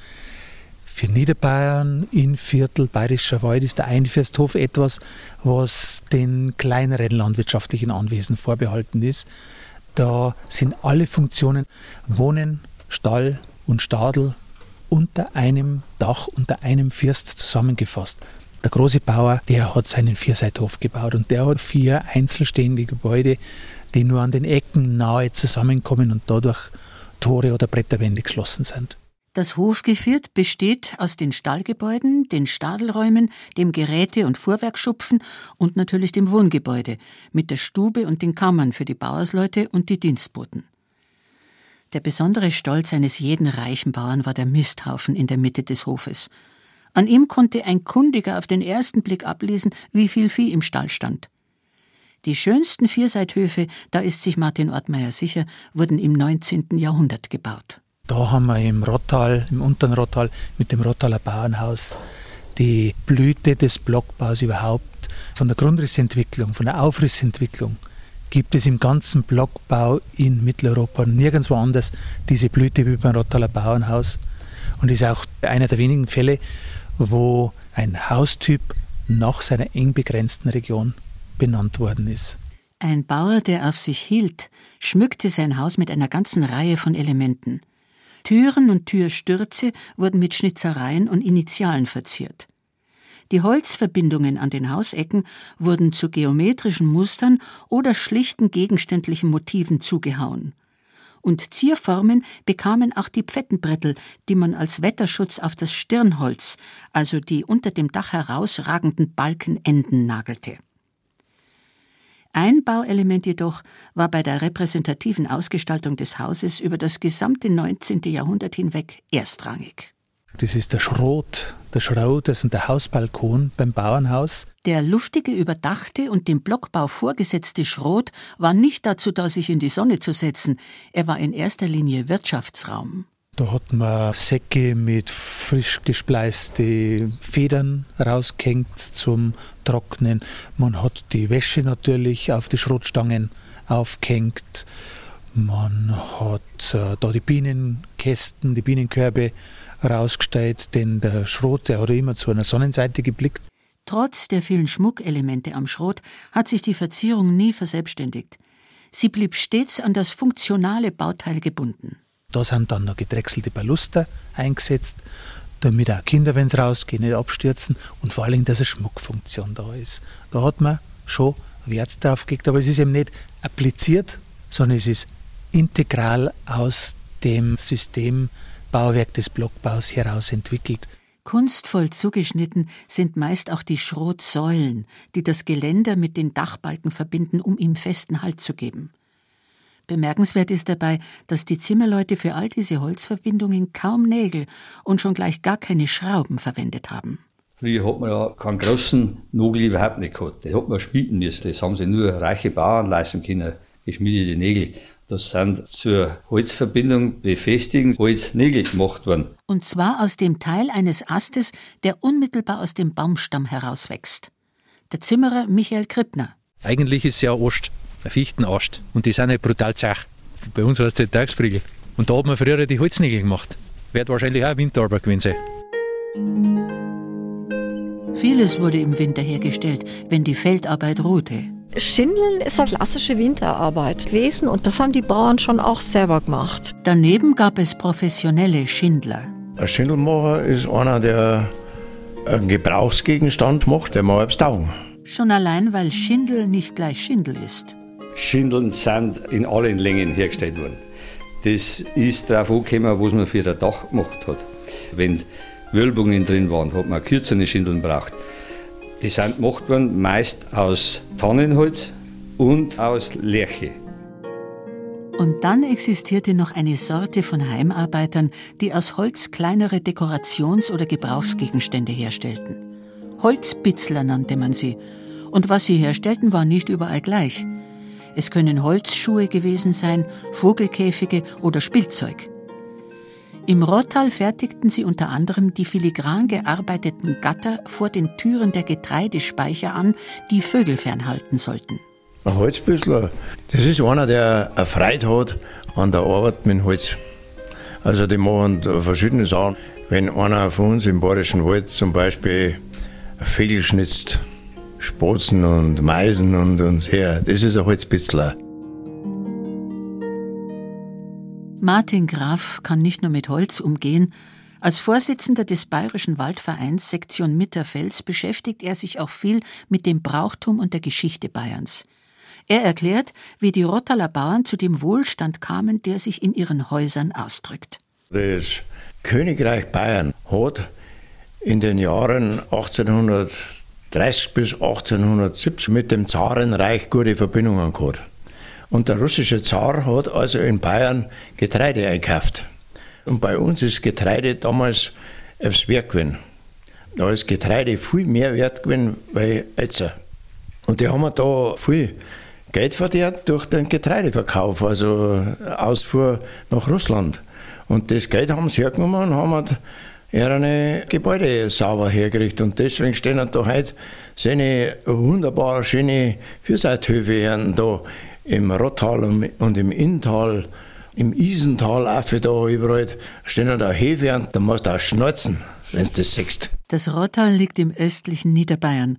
Für Niederbayern in Viertel Bayerischer Wald ist der Einfirsthof etwas, was den kleineren landwirtschaftlichen Anwesen vorbehalten ist. Da sind alle Funktionen Wohnen, Stall und Stadel unter einem Dach, unter einem First zusammengefasst. Der große Bauer, der hat seinen Vierseithof gebaut und der hat vier einzelstehende Gebäude, die nur an den Ecken nahe zusammenkommen und dadurch Tore oder Bretterwände geschlossen sind. Das Hofgeviert besteht aus den Stallgebäuden, den Stadelräumen, dem Geräte- und Fuhrwerkschupfen und natürlich dem Wohngebäude mit der Stube und den Kammern für die Bauersleute und die Dienstboten. Der besondere Stolz eines jeden reichen Bauern war der Misthaufen in der Mitte des Hofes. An ihm konnte ein Kundiger auf den ersten Blick ablesen, wie viel Vieh im Stall stand. Die schönsten Vierseithöfe, da ist sich Martin Ortmeier sicher, wurden im 19. Jahrhundert gebaut. Da haben wir im Rottal, im unteren Rottal, mit dem Rottaler Bauernhaus die Blüte des Blockbaus überhaupt. Von der Grundrissentwicklung, von der Aufrissentwicklung gibt es im ganzen Blockbau in Mitteleuropa nirgendwo anders diese Blüte wie beim Rottaler Bauernhaus. Und ist auch einer der wenigen Fälle, wo ein Haustyp nach seiner eng begrenzten Region benannt worden ist. Ein Bauer, der auf sich hielt, schmückte sein Haus mit einer ganzen Reihe von Elementen. Türen und Türstürze wurden mit Schnitzereien und Initialen verziert. Die Holzverbindungen an den Hausecken wurden zu geometrischen Mustern oder schlichten gegenständlichen Motiven zugehauen. Und Zierformen bekamen auch die Pfettenbrettel, die man als Wetterschutz auf das Stirnholz, also die unter dem Dach herausragenden Balkenenden nagelte. Ein Bauelement jedoch war bei der repräsentativen Ausgestaltung des Hauses über das gesamte 19. Jahrhundert hinweg erstrangig. Das ist der Schrot, der Schrot, das ist der Hausbalkon beim Bauernhaus. Der luftige, überdachte und dem Blockbau vorgesetzte Schrot war nicht dazu da, sich in die Sonne zu setzen. Er war in erster Linie Wirtschaftsraum. Da hat man Säcke mit frisch gespleiste Federn rausgehängt zum Trocknen. Man hat die Wäsche natürlich auf die Schrotstangen aufgehängt. Man hat äh, da die Bienenkästen, die Bienenkörbe rausgestellt, denn der Schrot, der hat immer zu einer Sonnenseite geblickt. Trotz der vielen Schmuckelemente am Schrot hat sich die Verzierung nie verselbstständigt. Sie blieb stets an das funktionale Bauteil gebunden. Da sind dann noch gedrechselte Baluster eingesetzt, damit auch Kinder, wenn sie rausgehen, nicht abstürzen und vor allem, dass eine Schmuckfunktion da ist. Da hat man schon Wert drauf gelegt, aber es ist eben nicht appliziert, sondern es ist integral aus dem Systembauwerk des Blockbaus heraus entwickelt. Kunstvoll zugeschnitten sind meist auch die Schrotsäulen, die das Geländer mit den Dachbalken verbinden, um ihm festen Halt zu geben. Bemerkenswert ist dabei, dass die Zimmerleute für all diese Holzverbindungen kaum Nägel und schon gleich gar keine Schrauben verwendet haben. Früher hat man ja keinen großen Nagel überhaupt nicht gehabt. Den hat man spielen müssen. Das haben sich nur reiche Bauern leisten können, geschmiedete Nägel. Das sind zur Holzverbindung befestigen Holznägel gemacht worden. Und zwar aus dem Teil eines Astes, der unmittelbar aus dem Baumstamm herauswächst. Der Zimmerer Michael Krippner. Eigentlich ist ja Ost ein Fichtenast. Und die sind halt brutal zach. Bei uns heißt es Tagsprügel. Und da hat man früher die Holznägel gemacht. Wird wahrscheinlich auch Winterarbeit gewesen sein. Vieles wurde im Winter hergestellt, wenn die Feldarbeit ruhte. Schindeln ist eine klassische Winterarbeit gewesen und das haben die Bauern schon auch selber gemacht. Daneben gab es professionelle Schindler. Ein Schindelmacher ist einer, der einen Gebrauchsgegenstand macht, der mal taugen. Schon allein, weil Schindel nicht gleich Schindel ist. Schindeln sind in allen Längen hergestellt worden. Das ist darauf angekommen, was man für das Dach gemacht hat. Wenn Wölbungen drin waren, hat man kürzere Schindeln gebraucht. Die sind gemacht worden meist aus Tannenholz und aus Lärche. Und dann existierte noch eine Sorte von Heimarbeitern, die aus Holz kleinere Dekorations- oder Gebrauchsgegenstände herstellten. Holzbitzler nannte man sie. Und was sie herstellten, war nicht überall gleich. Es können Holzschuhe gewesen sein, Vogelkäfige oder Spielzeug. Im Rottal fertigten sie unter anderem die filigran gearbeiteten Gatter vor den Türen der Getreidespeicher an, die Vögel fernhalten sollten. Ein Holzbüssler, das ist einer, der eine Freude hat an der Arbeit mit Holz. Also die machen verschiedene Sachen. Wenn einer von uns im Bayerischen Wald zum Beispiel Vögel schnitzt, Spatzen und Meisen und, und sehr, das ist ein Holzbüssler. Martin Graf kann nicht nur mit Holz umgehen. Als Vorsitzender des Bayerischen Waldvereins Sektion Mitterfels beschäftigt er sich auch viel mit dem Brauchtum und der Geschichte Bayerns. Er erklärt, wie die Rottaler Bauern zu dem Wohlstand kamen, der sich in ihren Häusern ausdrückt. Das Königreich Bayern hat in den Jahren 1830 bis 1870 mit dem Zarenreich gute Verbindungen gehabt. Und der russische Zar hat also in Bayern Getreide einkauft. Und bei uns ist Getreide damals aufs Wert gewesen. Da ist Getreide viel mehr wert gewesen wie jetzt. Und die haben da viel Geld verdient durch den Getreideverkauf, also Ausfuhr nach Russland. Und das Geld haben sie hergenommen und haben ihre Gebäude sauber hergerichtet. Und deswegen stehen da heute seine wunderbar schöne Fürseithöfe da im Rottal und im Inntal, im Isental, auch für da überall, stehen da Hefe und da musst du auch schnalzen, wenn du das siehst. Das Rottal liegt im östlichen Niederbayern.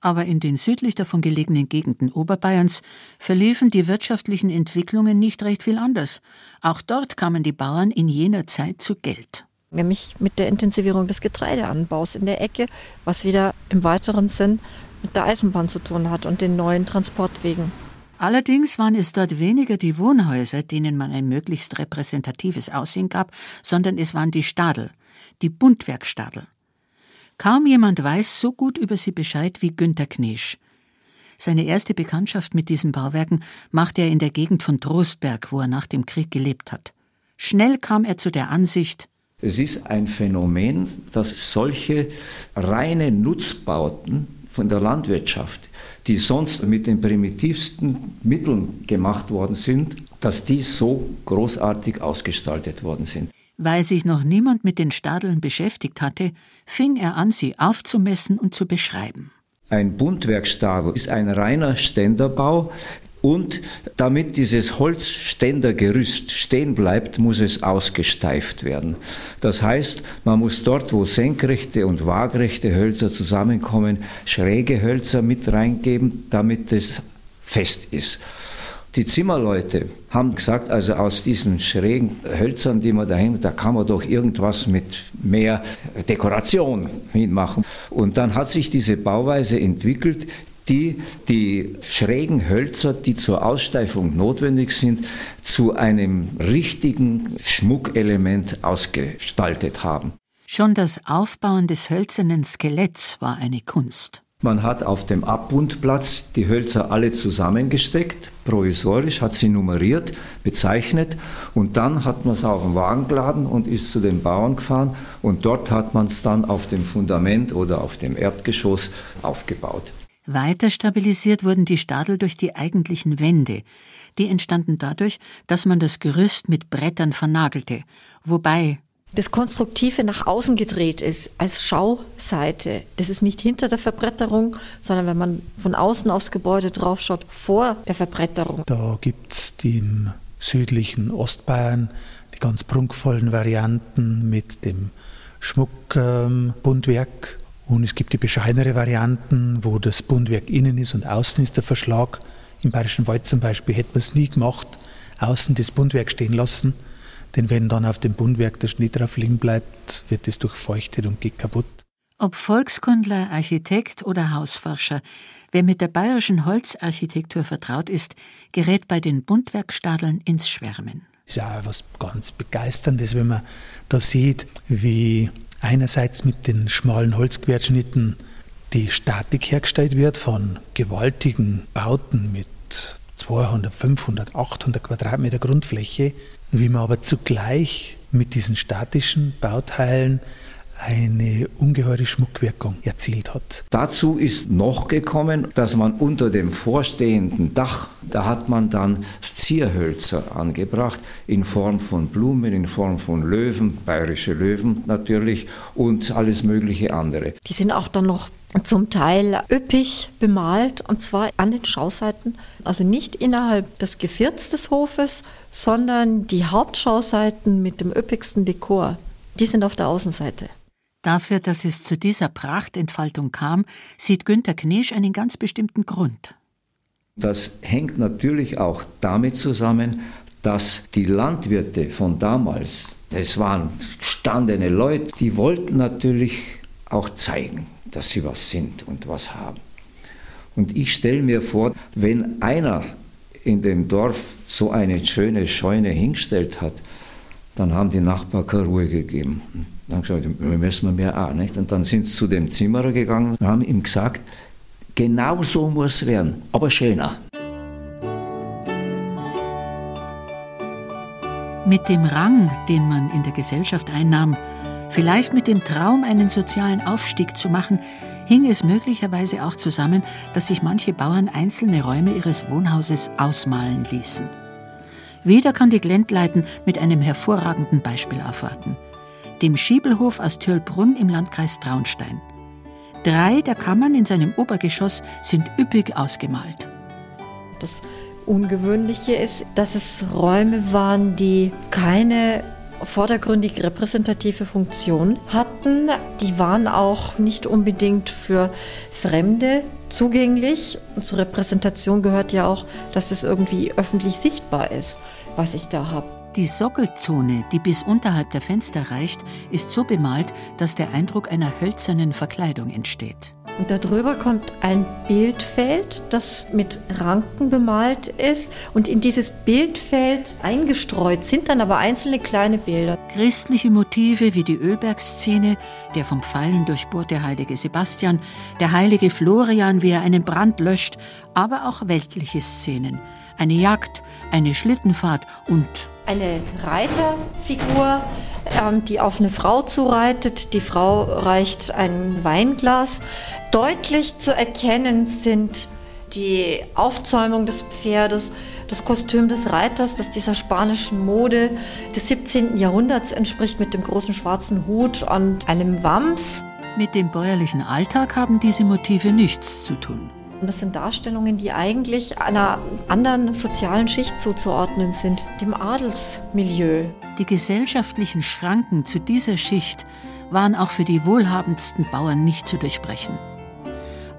Aber in den südlich davon gelegenen Gegenden Oberbayerns verliefen die wirtschaftlichen Entwicklungen nicht recht viel anders. Auch dort kamen die Bauern in jener Zeit zu Geld. Nämlich mit der Intensivierung des Getreideanbaus in der Ecke, was wieder im weiteren Sinn mit der Eisenbahn zu tun hat und den neuen Transportwegen. Allerdings waren es dort weniger die Wohnhäuser, denen man ein möglichst repräsentatives Aussehen gab, sondern es waren die Stadel, die Buntwerkstadel. Kaum jemand weiß so gut über sie Bescheid wie Günter Knesch. Seine erste Bekanntschaft mit diesen Bauwerken machte er in der Gegend von Trostberg, wo er nach dem Krieg gelebt hat. Schnell kam er zu der Ansicht, es ist ein Phänomen, dass solche reine Nutzbauten von der Landwirtschaft, die sonst mit den primitivsten Mitteln gemacht worden sind, dass die so großartig ausgestaltet worden sind. Weil sich noch niemand mit den Stadeln beschäftigt hatte, fing er an, sie aufzumessen und zu beschreiben. Ein Buntwerkstadel ist ein reiner Ständerbau, und damit dieses Holzständergerüst stehen bleibt, muss es ausgesteift werden. Das heißt, man muss dort, wo senkrechte und waagrechte Hölzer zusammenkommen, schräge Hölzer mit reingeben, damit es fest ist. Die Zimmerleute haben gesagt, also aus diesen schrägen Hölzern, die man dahin, da kann man doch irgendwas mit mehr Dekoration hinmachen. Und dann hat sich diese Bauweise entwickelt, die die schrägen Hölzer, die zur Aussteifung notwendig sind, zu einem richtigen Schmuckelement ausgestaltet haben. Schon das Aufbauen des hölzernen Skeletts war eine Kunst. Man hat auf dem Abbundplatz die Hölzer alle zusammengesteckt, provisorisch, hat sie nummeriert, bezeichnet und dann hat man es auf den Wagen geladen und ist zu den Bauern gefahren und dort hat man es dann auf dem Fundament oder auf dem Erdgeschoss aufgebaut. Weiter stabilisiert wurden die Stadel durch die eigentlichen Wände. Die entstanden dadurch, dass man das Gerüst mit Brettern vernagelte, wobei das Konstruktive nach außen gedreht ist, als Schauseite. Das ist nicht hinter der Verbretterung, sondern wenn man von außen aufs Gebäude draufschaut, vor der Verbretterung. Da gibt es im südlichen Ostbayern die ganz prunkvollen Varianten mit dem Schmuckbundwerk. Ähm, und es gibt die bescheidenere Varianten, wo das Bundwerk innen ist und außen ist der Verschlag. Im Bayerischen Wald zum Beispiel hätte man es nie gemacht, außen das Bundwerk stehen lassen denn wenn dann auf dem Bundwerk der Schnee drauf liegen bleibt, wird es durchfeuchtet und geht kaputt. Ob Volkskundler, Architekt oder Hausforscher, wer mit der bayerischen Holzarchitektur vertraut ist, gerät bei den Buntwerkstadeln ins Schwärmen. Ist ja was ganz Begeisterndes, wenn man da sieht, wie einerseits mit den schmalen Holzquerschnitten die Statik hergestellt wird von gewaltigen Bauten mit 200, 500, 800 Quadratmeter Grundfläche, wie man aber zugleich mit diesen statischen Bauteilen eine ungeheure Schmuckwirkung erzielt hat. Dazu ist noch gekommen, dass man unter dem vorstehenden Dach, da hat man dann Zierhölzer angebracht in Form von Blumen, in Form von Löwen, bayerische Löwen natürlich und alles mögliche andere. Die sind auch dann noch zum Teil üppig bemalt und zwar an den Schauseiten, also nicht innerhalb des Gevierts des Hofes, sondern die Hauptschauseiten mit dem üppigsten Dekor. Die sind auf der Außenseite. Dafür, dass es zu dieser Prachtentfaltung kam, sieht Günter Knesch einen ganz bestimmten Grund. Das hängt natürlich auch damit zusammen, dass die Landwirte von damals, das waren gestandene Leute, die wollten natürlich auch zeigen, dass sie was sind und was haben. Und ich stelle mir vor, wenn einer in dem Dorf so eine schöne Scheune hingestellt hat, dann haben die Nachbarn keine Ruhe gegeben. Dann haben gesagt, wir müssen mehr auch. Nicht? Und dann sind sie zu dem Zimmerer gegangen und haben ihm gesagt, genau so muss es werden, aber schöner. Mit dem Rang, den man in der Gesellschaft einnahm, vielleicht mit dem Traum, einen sozialen Aufstieg zu machen, hing es möglicherweise auch zusammen, dass sich manche Bauern einzelne Räume ihres Wohnhauses ausmalen ließen. Wieder kann die Glendleiten mit einem hervorragenden Beispiel aufwarten. Dem Schiebelhof aus Türlbrunn im Landkreis Traunstein. Drei der Kammern in seinem Obergeschoss sind üppig ausgemalt. Das Ungewöhnliche ist, dass es Räume waren, die keine vordergründig repräsentative Funktion hatten. Die waren auch nicht unbedingt für Fremde zugänglich. Und zur Repräsentation gehört ja auch, dass es irgendwie öffentlich sichtbar ist, was ich da habe. Die Sockelzone, die bis unterhalb der Fenster reicht, ist so bemalt, dass der Eindruck einer hölzernen Verkleidung entsteht. Und darüber kommt ein Bildfeld, das mit Ranken bemalt ist. Und in dieses Bildfeld eingestreut sind dann aber einzelne kleine Bilder. Christliche Motive wie die Ölbergszene, der vom Pfeilen durchbohrte heilige Sebastian, der heilige Florian, wie er einen Brand löscht, aber auch weltliche Szenen. Eine Jagd, eine Schlittenfahrt und eine Reiterfigur, ähm, die auf eine Frau zureitet. Die Frau reicht ein Weinglas. Deutlich zu erkennen sind die Aufzäumung des Pferdes, das Kostüm des Reiters, das dieser spanischen Mode des 17. Jahrhunderts entspricht mit dem großen schwarzen Hut und einem Wams. Mit dem bäuerlichen Alltag haben diese Motive nichts zu tun. Und das sind Darstellungen, die eigentlich einer anderen sozialen Schicht zuzuordnen sind, dem Adelsmilieu. Die gesellschaftlichen Schranken zu dieser Schicht waren auch für die wohlhabendsten Bauern nicht zu durchbrechen.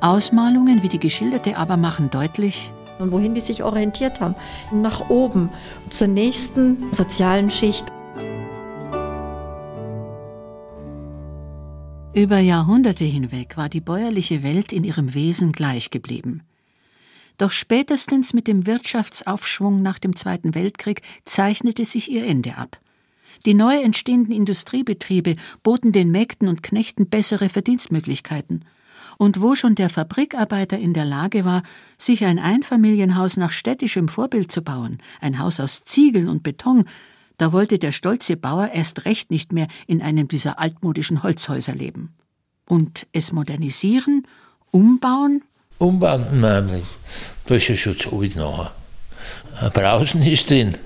Ausmalungen wie die geschilderte aber machen deutlich, und wohin die sich orientiert haben, nach oben, zur nächsten sozialen Schicht. Über Jahrhunderte hinweg war die bäuerliche Welt in ihrem Wesen gleich geblieben. Doch spätestens mit dem Wirtschaftsaufschwung nach dem Zweiten Weltkrieg zeichnete sich ihr Ende ab. Die neu entstehenden Industriebetriebe boten den Mägden und Knechten bessere Verdienstmöglichkeiten. Und wo schon der Fabrikarbeiter in der Lage war, sich ein Einfamilienhaus nach städtischem Vorbild zu bauen, ein Haus aus Ziegeln und Beton, da wollte der stolze Bauer erst recht nicht mehr in einem dieser altmodischen Holzhäuser leben. Und es modernisieren, umbauen? Umbauen, nein, da ist ja schon zu alt nachher. Ein Brausen ist drin,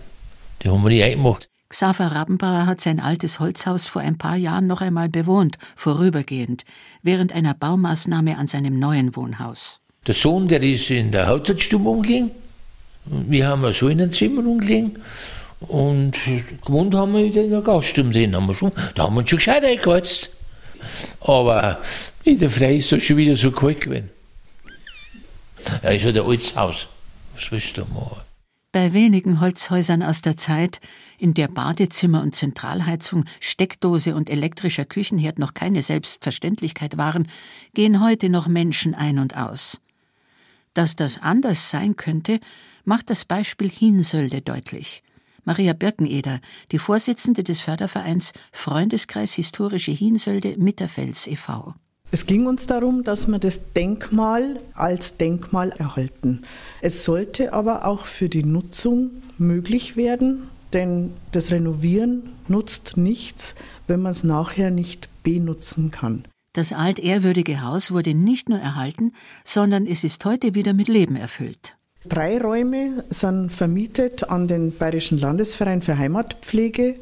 die haben wir nicht eingemacht. Xaver Rabenbauer hat sein altes Holzhaus vor ein paar Jahren noch einmal bewohnt, vorübergehend, während einer Baumaßnahme an seinem neuen Wohnhaus. Der Sohn, der ist in der Haushaltsstube umgelegen. Wir haben so in den Zimmern umgelegen. Und gewohnt haben wir in der Gaststube drin, haben wir schon, da haben wir uns schon gescheit eingeheizt. Aber in der Frei ist es schon wieder so kalt gewesen. Ja, ist halt ein altes Haus. Was willst du machen? Bei wenigen Holzhäusern aus der Zeit in der Badezimmer und Zentralheizung, Steckdose und elektrischer Küchenherd noch keine Selbstverständlichkeit waren, gehen heute noch Menschen ein und aus. Dass das anders sein könnte, macht das Beispiel Hinsölde deutlich. Maria Birkeneder, die Vorsitzende des Fördervereins Freundeskreis Historische Hinsölde Mitterfels e.V. Es ging uns darum, dass wir das Denkmal als Denkmal erhalten. Es sollte aber auch für die Nutzung möglich werden, denn das Renovieren nutzt nichts, wenn man es nachher nicht benutzen kann. Das altehrwürdige Haus wurde nicht nur erhalten, sondern es ist heute wieder mit Leben erfüllt. Drei Räume sind vermietet an den Bayerischen Landesverein für Heimatpflege.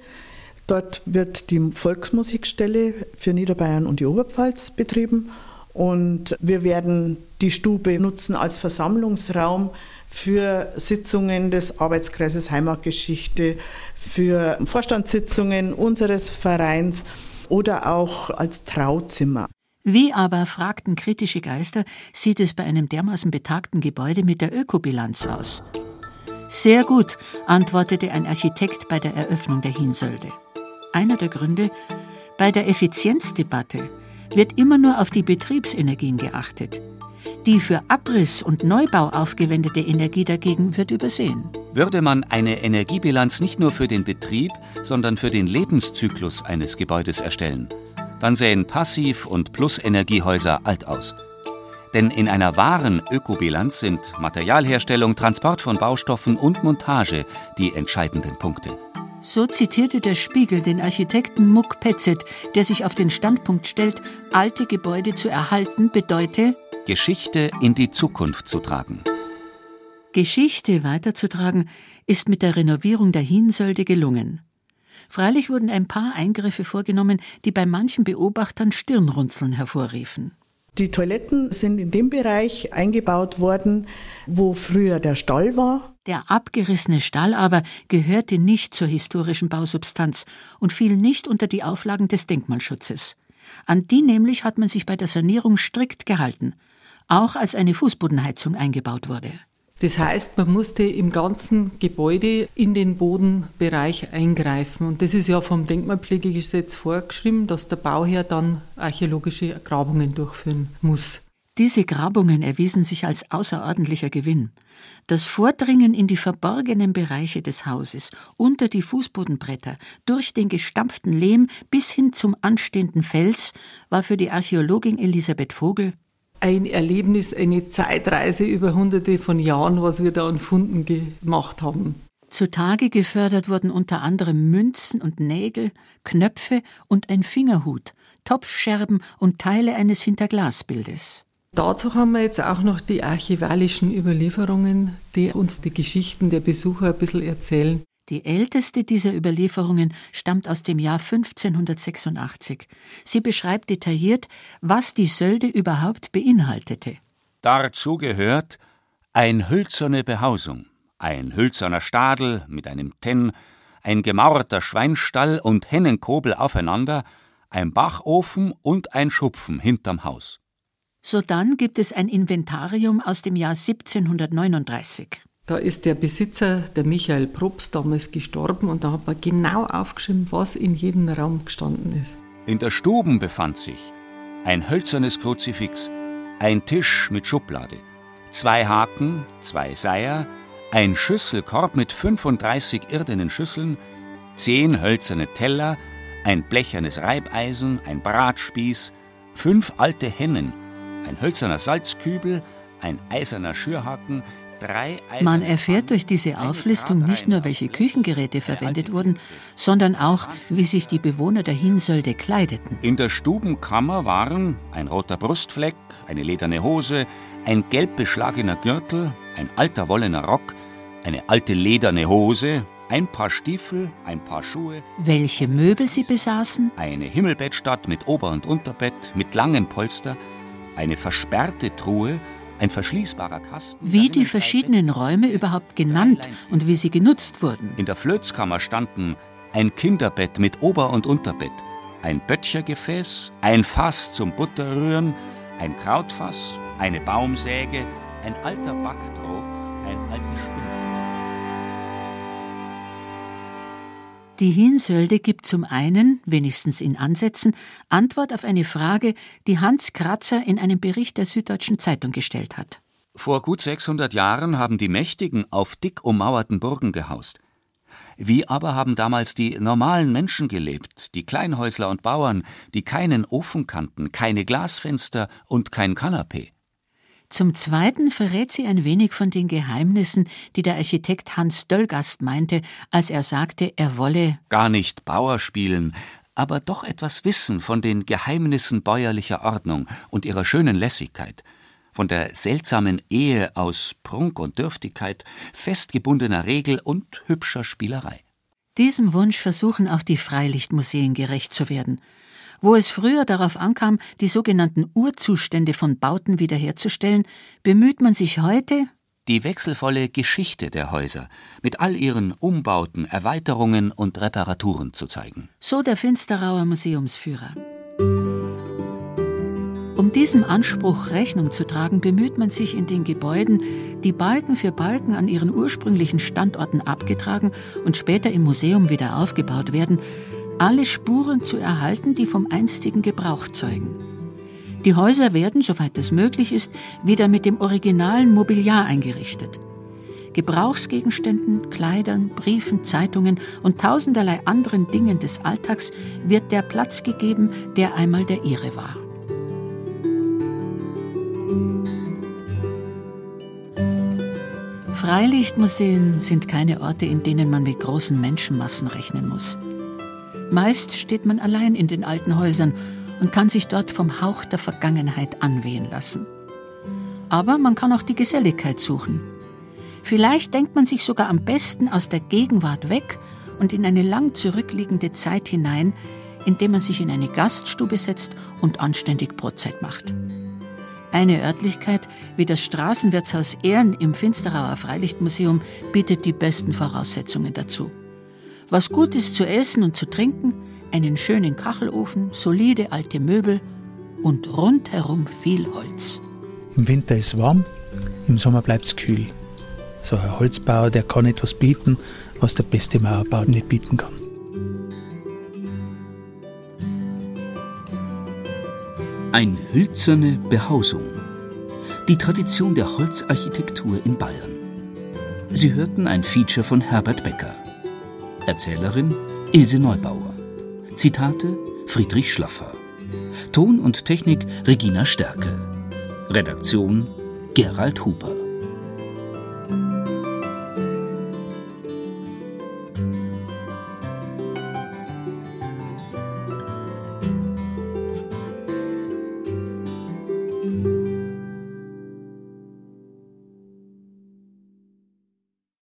Dort wird die Volksmusikstelle für Niederbayern und die Oberpfalz betrieben. Und wir werden die Stube nutzen als Versammlungsraum für Sitzungen des Arbeitskreises Heimatgeschichte, für Vorstandssitzungen unseres Vereins oder auch als Trauzimmer. Wie aber, fragten kritische Geister, sieht es bei einem dermaßen betagten Gebäude mit der Ökobilanz aus? Sehr gut, antwortete ein Architekt bei der Eröffnung der Hinsölde. Einer der Gründe, bei der Effizienzdebatte wird immer nur auf die Betriebsenergien geachtet. Die für Abriss und Neubau aufgewendete Energie dagegen wird übersehen. Würde man eine Energiebilanz nicht nur für den Betrieb, sondern für den Lebenszyklus eines Gebäudes erstellen, dann sähen Passiv- und Plusenergiehäuser alt aus. Denn in einer wahren Ökobilanz sind Materialherstellung, Transport von Baustoffen und Montage die entscheidenden Punkte. So zitierte der Spiegel den Architekten Muck Petzet, der sich auf den Standpunkt stellt, alte Gebäude zu erhalten bedeute, Geschichte in die Zukunft zu tragen. Geschichte weiterzutragen ist mit der Renovierung der Hinsölde gelungen. Freilich wurden ein paar Eingriffe vorgenommen, die bei manchen Beobachtern Stirnrunzeln hervorriefen. Die Toiletten sind in dem Bereich eingebaut worden, wo früher der Stall war. Der abgerissene Stall aber gehörte nicht zur historischen Bausubstanz und fiel nicht unter die Auflagen des Denkmalschutzes. An die nämlich hat man sich bei der Sanierung strikt gehalten auch als eine Fußbodenheizung eingebaut wurde. Das heißt, man musste im ganzen Gebäude in den Bodenbereich eingreifen. Und das ist ja vom Denkmalpflegegesetz vorgeschrieben, dass der Bauherr dann archäologische Grabungen durchführen muss. Diese Grabungen erwiesen sich als außerordentlicher Gewinn. Das Vordringen in die verborgenen Bereiche des Hauses, unter die Fußbodenbretter, durch den gestampften Lehm bis hin zum anstehenden Fels, war für die Archäologin Elisabeth Vogel ein Erlebnis, eine Zeitreise über hunderte von Jahren, was wir da an Funden gemacht haben. Zutage gefördert wurden unter anderem Münzen und Nägel, Knöpfe und ein Fingerhut, Topfscherben und Teile eines Hinterglasbildes. Dazu haben wir jetzt auch noch die archivalischen Überlieferungen, die uns die Geschichten der Besucher ein bisschen erzählen. Die älteste dieser Überlieferungen stammt aus dem Jahr 1586. Sie beschreibt detailliert, was die Sölde überhaupt beinhaltete. Dazu gehört ein hölzerne Behausung, ein hölzerner Stadel mit einem Tenn, ein gemauerter Schweinstall und Hennenkobel aufeinander, ein Bachofen und ein Schupfen hinterm Haus. Sodann gibt es ein Inventarium aus dem Jahr 1739. Da ist der Besitzer, der Michael Probst, damals gestorben und da hat man genau aufgeschrieben, was in jedem Raum gestanden ist. In der Stuben befand sich ein hölzernes Kruzifix, ein Tisch mit Schublade, zwei Haken, zwei Seier, ein Schüsselkorb mit 35 irdenen Schüsseln, zehn hölzerne Teller, ein blechernes Reibeisen, ein Bratspieß, fünf alte Hennen, ein hölzerner Salzkübel, ein eiserner Schürhaken, man erfährt durch diese Auflistung nicht nur, welche Küchengeräte verwendet wurden, sondern auch, wie sich die Bewohner der Hinsölde kleideten. In der Stubenkammer waren ein roter Brustfleck, eine lederne Hose, ein gelb beschlagener Gürtel, ein alter wollener Rock, eine alte lederne Hose, ein paar Stiefel, ein paar Schuhe. Welche Möbel sie besaßen? Eine Himmelbettstatt mit Ober- und Unterbett, mit langem Polster, eine versperrte Truhe, ein verschließbarer Kasten. Wie die verschiedenen Räume überhaupt genannt und wie sie genutzt wurden. In der Flözkammer standen ein Kinderbett mit Ober- und Unterbett, ein Böttchergefäß, ein Fass zum Butterrühren, ein Krautfass, eine Baumsäge, ein alter Backtrog, ein altes Spindel. Die Hinsölde gibt zum einen, wenigstens in Ansätzen, Antwort auf eine Frage, die Hans Kratzer in einem Bericht der Süddeutschen Zeitung gestellt hat. Vor gut 600 Jahren haben die Mächtigen auf dick ummauerten Burgen gehaust. Wie aber haben damals die normalen Menschen gelebt, die Kleinhäusler und Bauern, die keinen Ofen kannten, keine Glasfenster und kein Kanapee? Zum Zweiten verrät sie ein wenig von den Geheimnissen, die der Architekt Hans Döllgast meinte, als er sagte, er wolle gar nicht Bauer spielen, aber doch etwas wissen von den Geheimnissen bäuerlicher Ordnung und ihrer schönen Lässigkeit, von der seltsamen Ehe aus Prunk und Dürftigkeit, festgebundener Regel und hübscher Spielerei. Diesem Wunsch versuchen auch die Freilichtmuseen gerecht zu werden. Wo es früher darauf ankam, die sogenannten Urzustände von Bauten wiederherzustellen, bemüht man sich heute, die wechselvolle Geschichte der Häuser mit all ihren Umbauten, Erweiterungen und Reparaturen zu zeigen. So der Finsterauer Museumsführer. Um diesem Anspruch Rechnung zu tragen, bemüht man sich in den Gebäuden, die Balken für Balken an ihren ursprünglichen Standorten abgetragen und später im Museum wieder aufgebaut werden, alle Spuren zu erhalten, die vom einstigen Gebrauch zeugen. Die Häuser werden, soweit es möglich ist, wieder mit dem originalen Mobiliar eingerichtet. Gebrauchsgegenständen, Kleidern, Briefen, Zeitungen und tausenderlei anderen Dingen des Alltags wird der Platz gegeben, der einmal der ihre war. Freilichtmuseen sind keine Orte, in denen man mit großen Menschenmassen rechnen muss. Meist steht man allein in den alten Häusern und kann sich dort vom Hauch der Vergangenheit anwehen lassen. Aber man kann auch die Geselligkeit suchen. Vielleicht denkt man sich sogar am besten aus der Gegenwart weg und in eine lang zurückliegende Zeit hinein, indem man sich in eine Gaststube setzt und anständig Brotzeit macht. Eine Örtlichkeit wie das Straßenwirtshaus Ehren im Finsterauer Freilichtmuseum bietet die besten Voraussetzungen dazu was Gutes zu essen und zu trinken, einen schönen Kachelofen, solide alte Möbel und rundherum viel Holz. Im Winter ist es warm, im Sommer bleibt es kühl. So ein Holzbauer, der kann etwas bieten, was der beste Mauerbau nicht bieten kann. Ein hölzerne Behausung. Die Tradition der Holzarchitektur in Bayern. Sie hörten ein Feature von Herbert Becker. Erzählerin Ilse Neubauer. Zitate Friedrich Schlaffer. Ton und Technik Regina Stärke. Redaktion Gerald Huber.